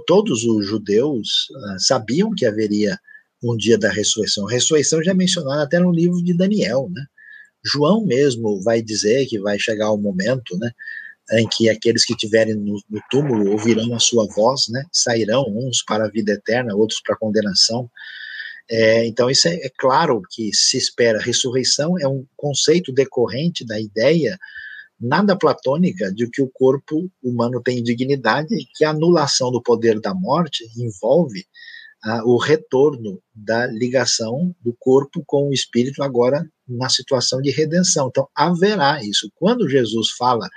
todos os judeus uh, sabiam que haveria um dia da ressurreição. A ressurreição já é mencionada até no livro de Daniel, né? João mesmo vai dizer que vai chegar o momento, né, em que aqueles que estiverem no, no, túmulo ouvirão a sua voz, né, sairão uns para a vida eterna, outros para a condenação. É, então isso é, é, claro que se espera. Ressurreição é um conceito decorrente da ideia nada platônica de que o corpo humano tem dignidade e que a anulação do poder da morte envolve o retorno da ligação do corpo com o espírito agora na situação de redenção. Então haverá isso. Quando Jesus fala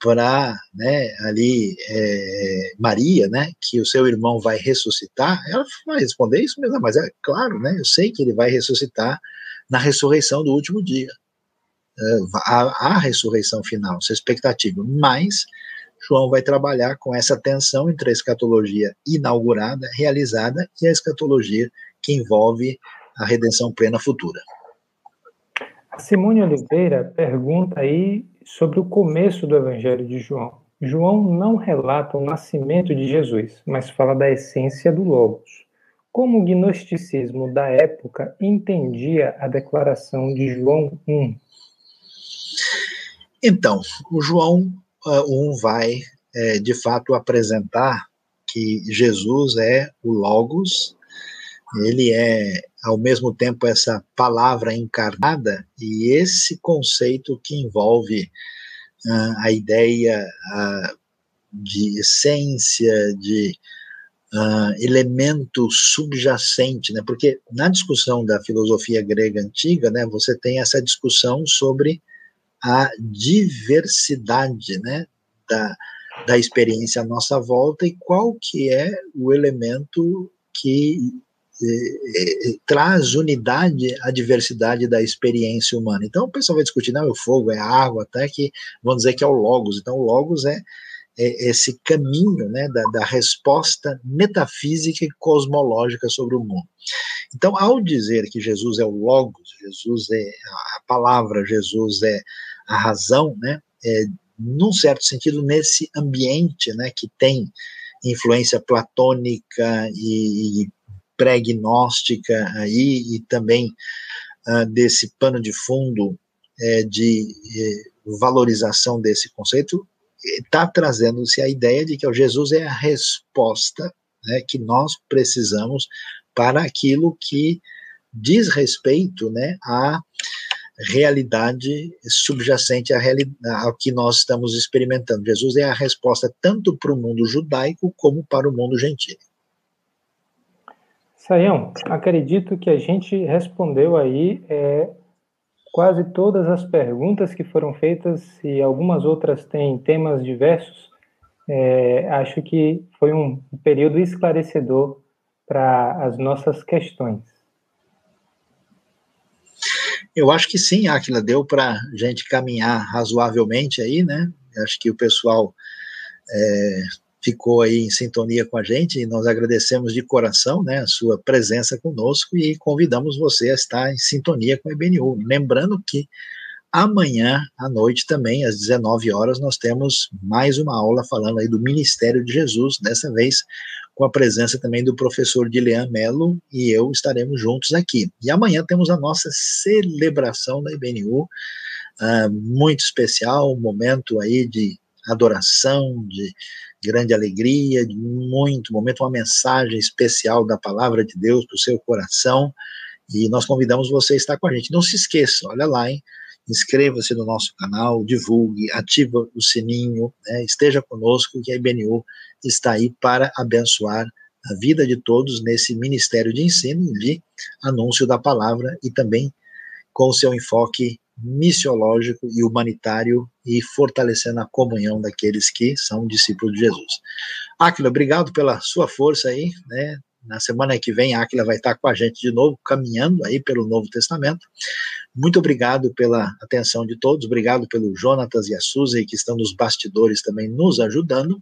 para né, ali é, Maria, né, que o seu irmão vai ressuscitar, ela vai responder isso mesmo, mas é claro, né, eu sei que ele vai ressuscitar na ressurreição do último dia. É, a, a ressurreição final, essa expectativa, mas João vai trabalhar com essa tensão entre a escatologia inaugurada, realizada, e a escatologia que envolve a redenção plena futura. A Simone Oliveira pergunta aí sobre o começo do Evangelho de João. João não relata o nascimento de Jesus, mas fala da essência do Logos. Como o gnosticismo da época entendia a declaração de João 1? Então, o João um vai, é, de fato, apresentar que Jesus é o Logos, ele é, ao mesmo tempo, essa palavra encarnada, e esse conceito que envolve uh, a ideia uh, de essência, de uh, elemento subjacente, né? porque na discussão da filosofia grega antiga, né, você tem essa discussão sobre a diversidade né, da, da experiência à nossa volta e qual que é o elemento que eh, eh, traz unidade à diversidade da experiência humana. Então o pessoal vai discutir, não, é o fogo, é a água, até que vão dizer que é o logos. Então o logos é, é esse caminho né, da, da resposta metafísica e cosmológica sobre o mundo. Então, ao dizer que Jesus é o logos, Jesus é a palavra, Jesus é a razão, né, é, num certo sentido, nesse ambiente né, que tem influência platônica e, e pré-gnóstica aí, e também uh, desse pano de fundo é, de é, valorização desse conceito, está trazendo-se a ideia de que Jesus é a resposta né, que nós precisamos para aquilo que diz respeito né, a realidade subjacente ao que nós estamos experimentando. Jesus é a resposta tanto para o mundo judaico como para o mundo gentil. Saião, acredito que a gente respondeu aí é, quase todas as perguntas que foram feitas e algumas outras têm temas diversos. É, acho que foi um período esclarecedor para as nossas questões. Eu acho que sim, Aquila, deu para a gente caminhar razoavelmente aí, né? Acho que o pessoal é, ficou aí em sintonia com a gente e nós agradecemos de coração né, a sua presença conosco e convidamos você a estar em sintonia com a IBNU. Lembrando que amanhã à noite também, às 19 horas, nós temos mais uma aula falando aí do Ministério de Jesus, dessa vez com a presença também do professor Dilean Melo e eu estaremos juntos aqui. E amanhã temos a nossa celebração da IBNU, uh, ah, muito especial, um momento aí de adoração, de grande alegria, de muito momento, uma mensagem especial da palavra de Deus para o seu coração. E nós convidamos você a estar com a gente. Não se esqueça, olha lá, hein? Inscreva-se no nosso canal, divulgue, ativa o sininho, né? esteja conosco, que a IBNU está aí para abençoar a vida de todos nesse ministério de ensino, de anúncio da palavra e também com o seu enfoque missiológico e humanitário e fortalecendo a comunhão daqueles que são discípulos de Jesus. Aquila, obrigado pela sua força aí, né? Na semana que vem, a Aquila vai estar com a gente de novo, caminhando aí pelo Novo Testamento. Muito obrigado pela atenção de todos, obrigado pelo Jonatas e a Suzy, que estão nos bastidores também nos ajudando.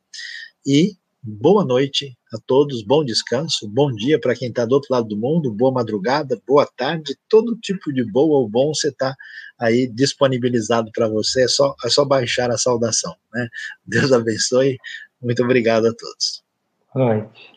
E boa noite a todos, bom descanso, bom dia para quem está do outro lado do mundo, boa madrugada, boa tarde, todo tipo de boa ou bom você está aí disponibilizado para você, é só, é só baixar a saudação. Né? Deus abençoe, muito obrigado a todos. Boa noite.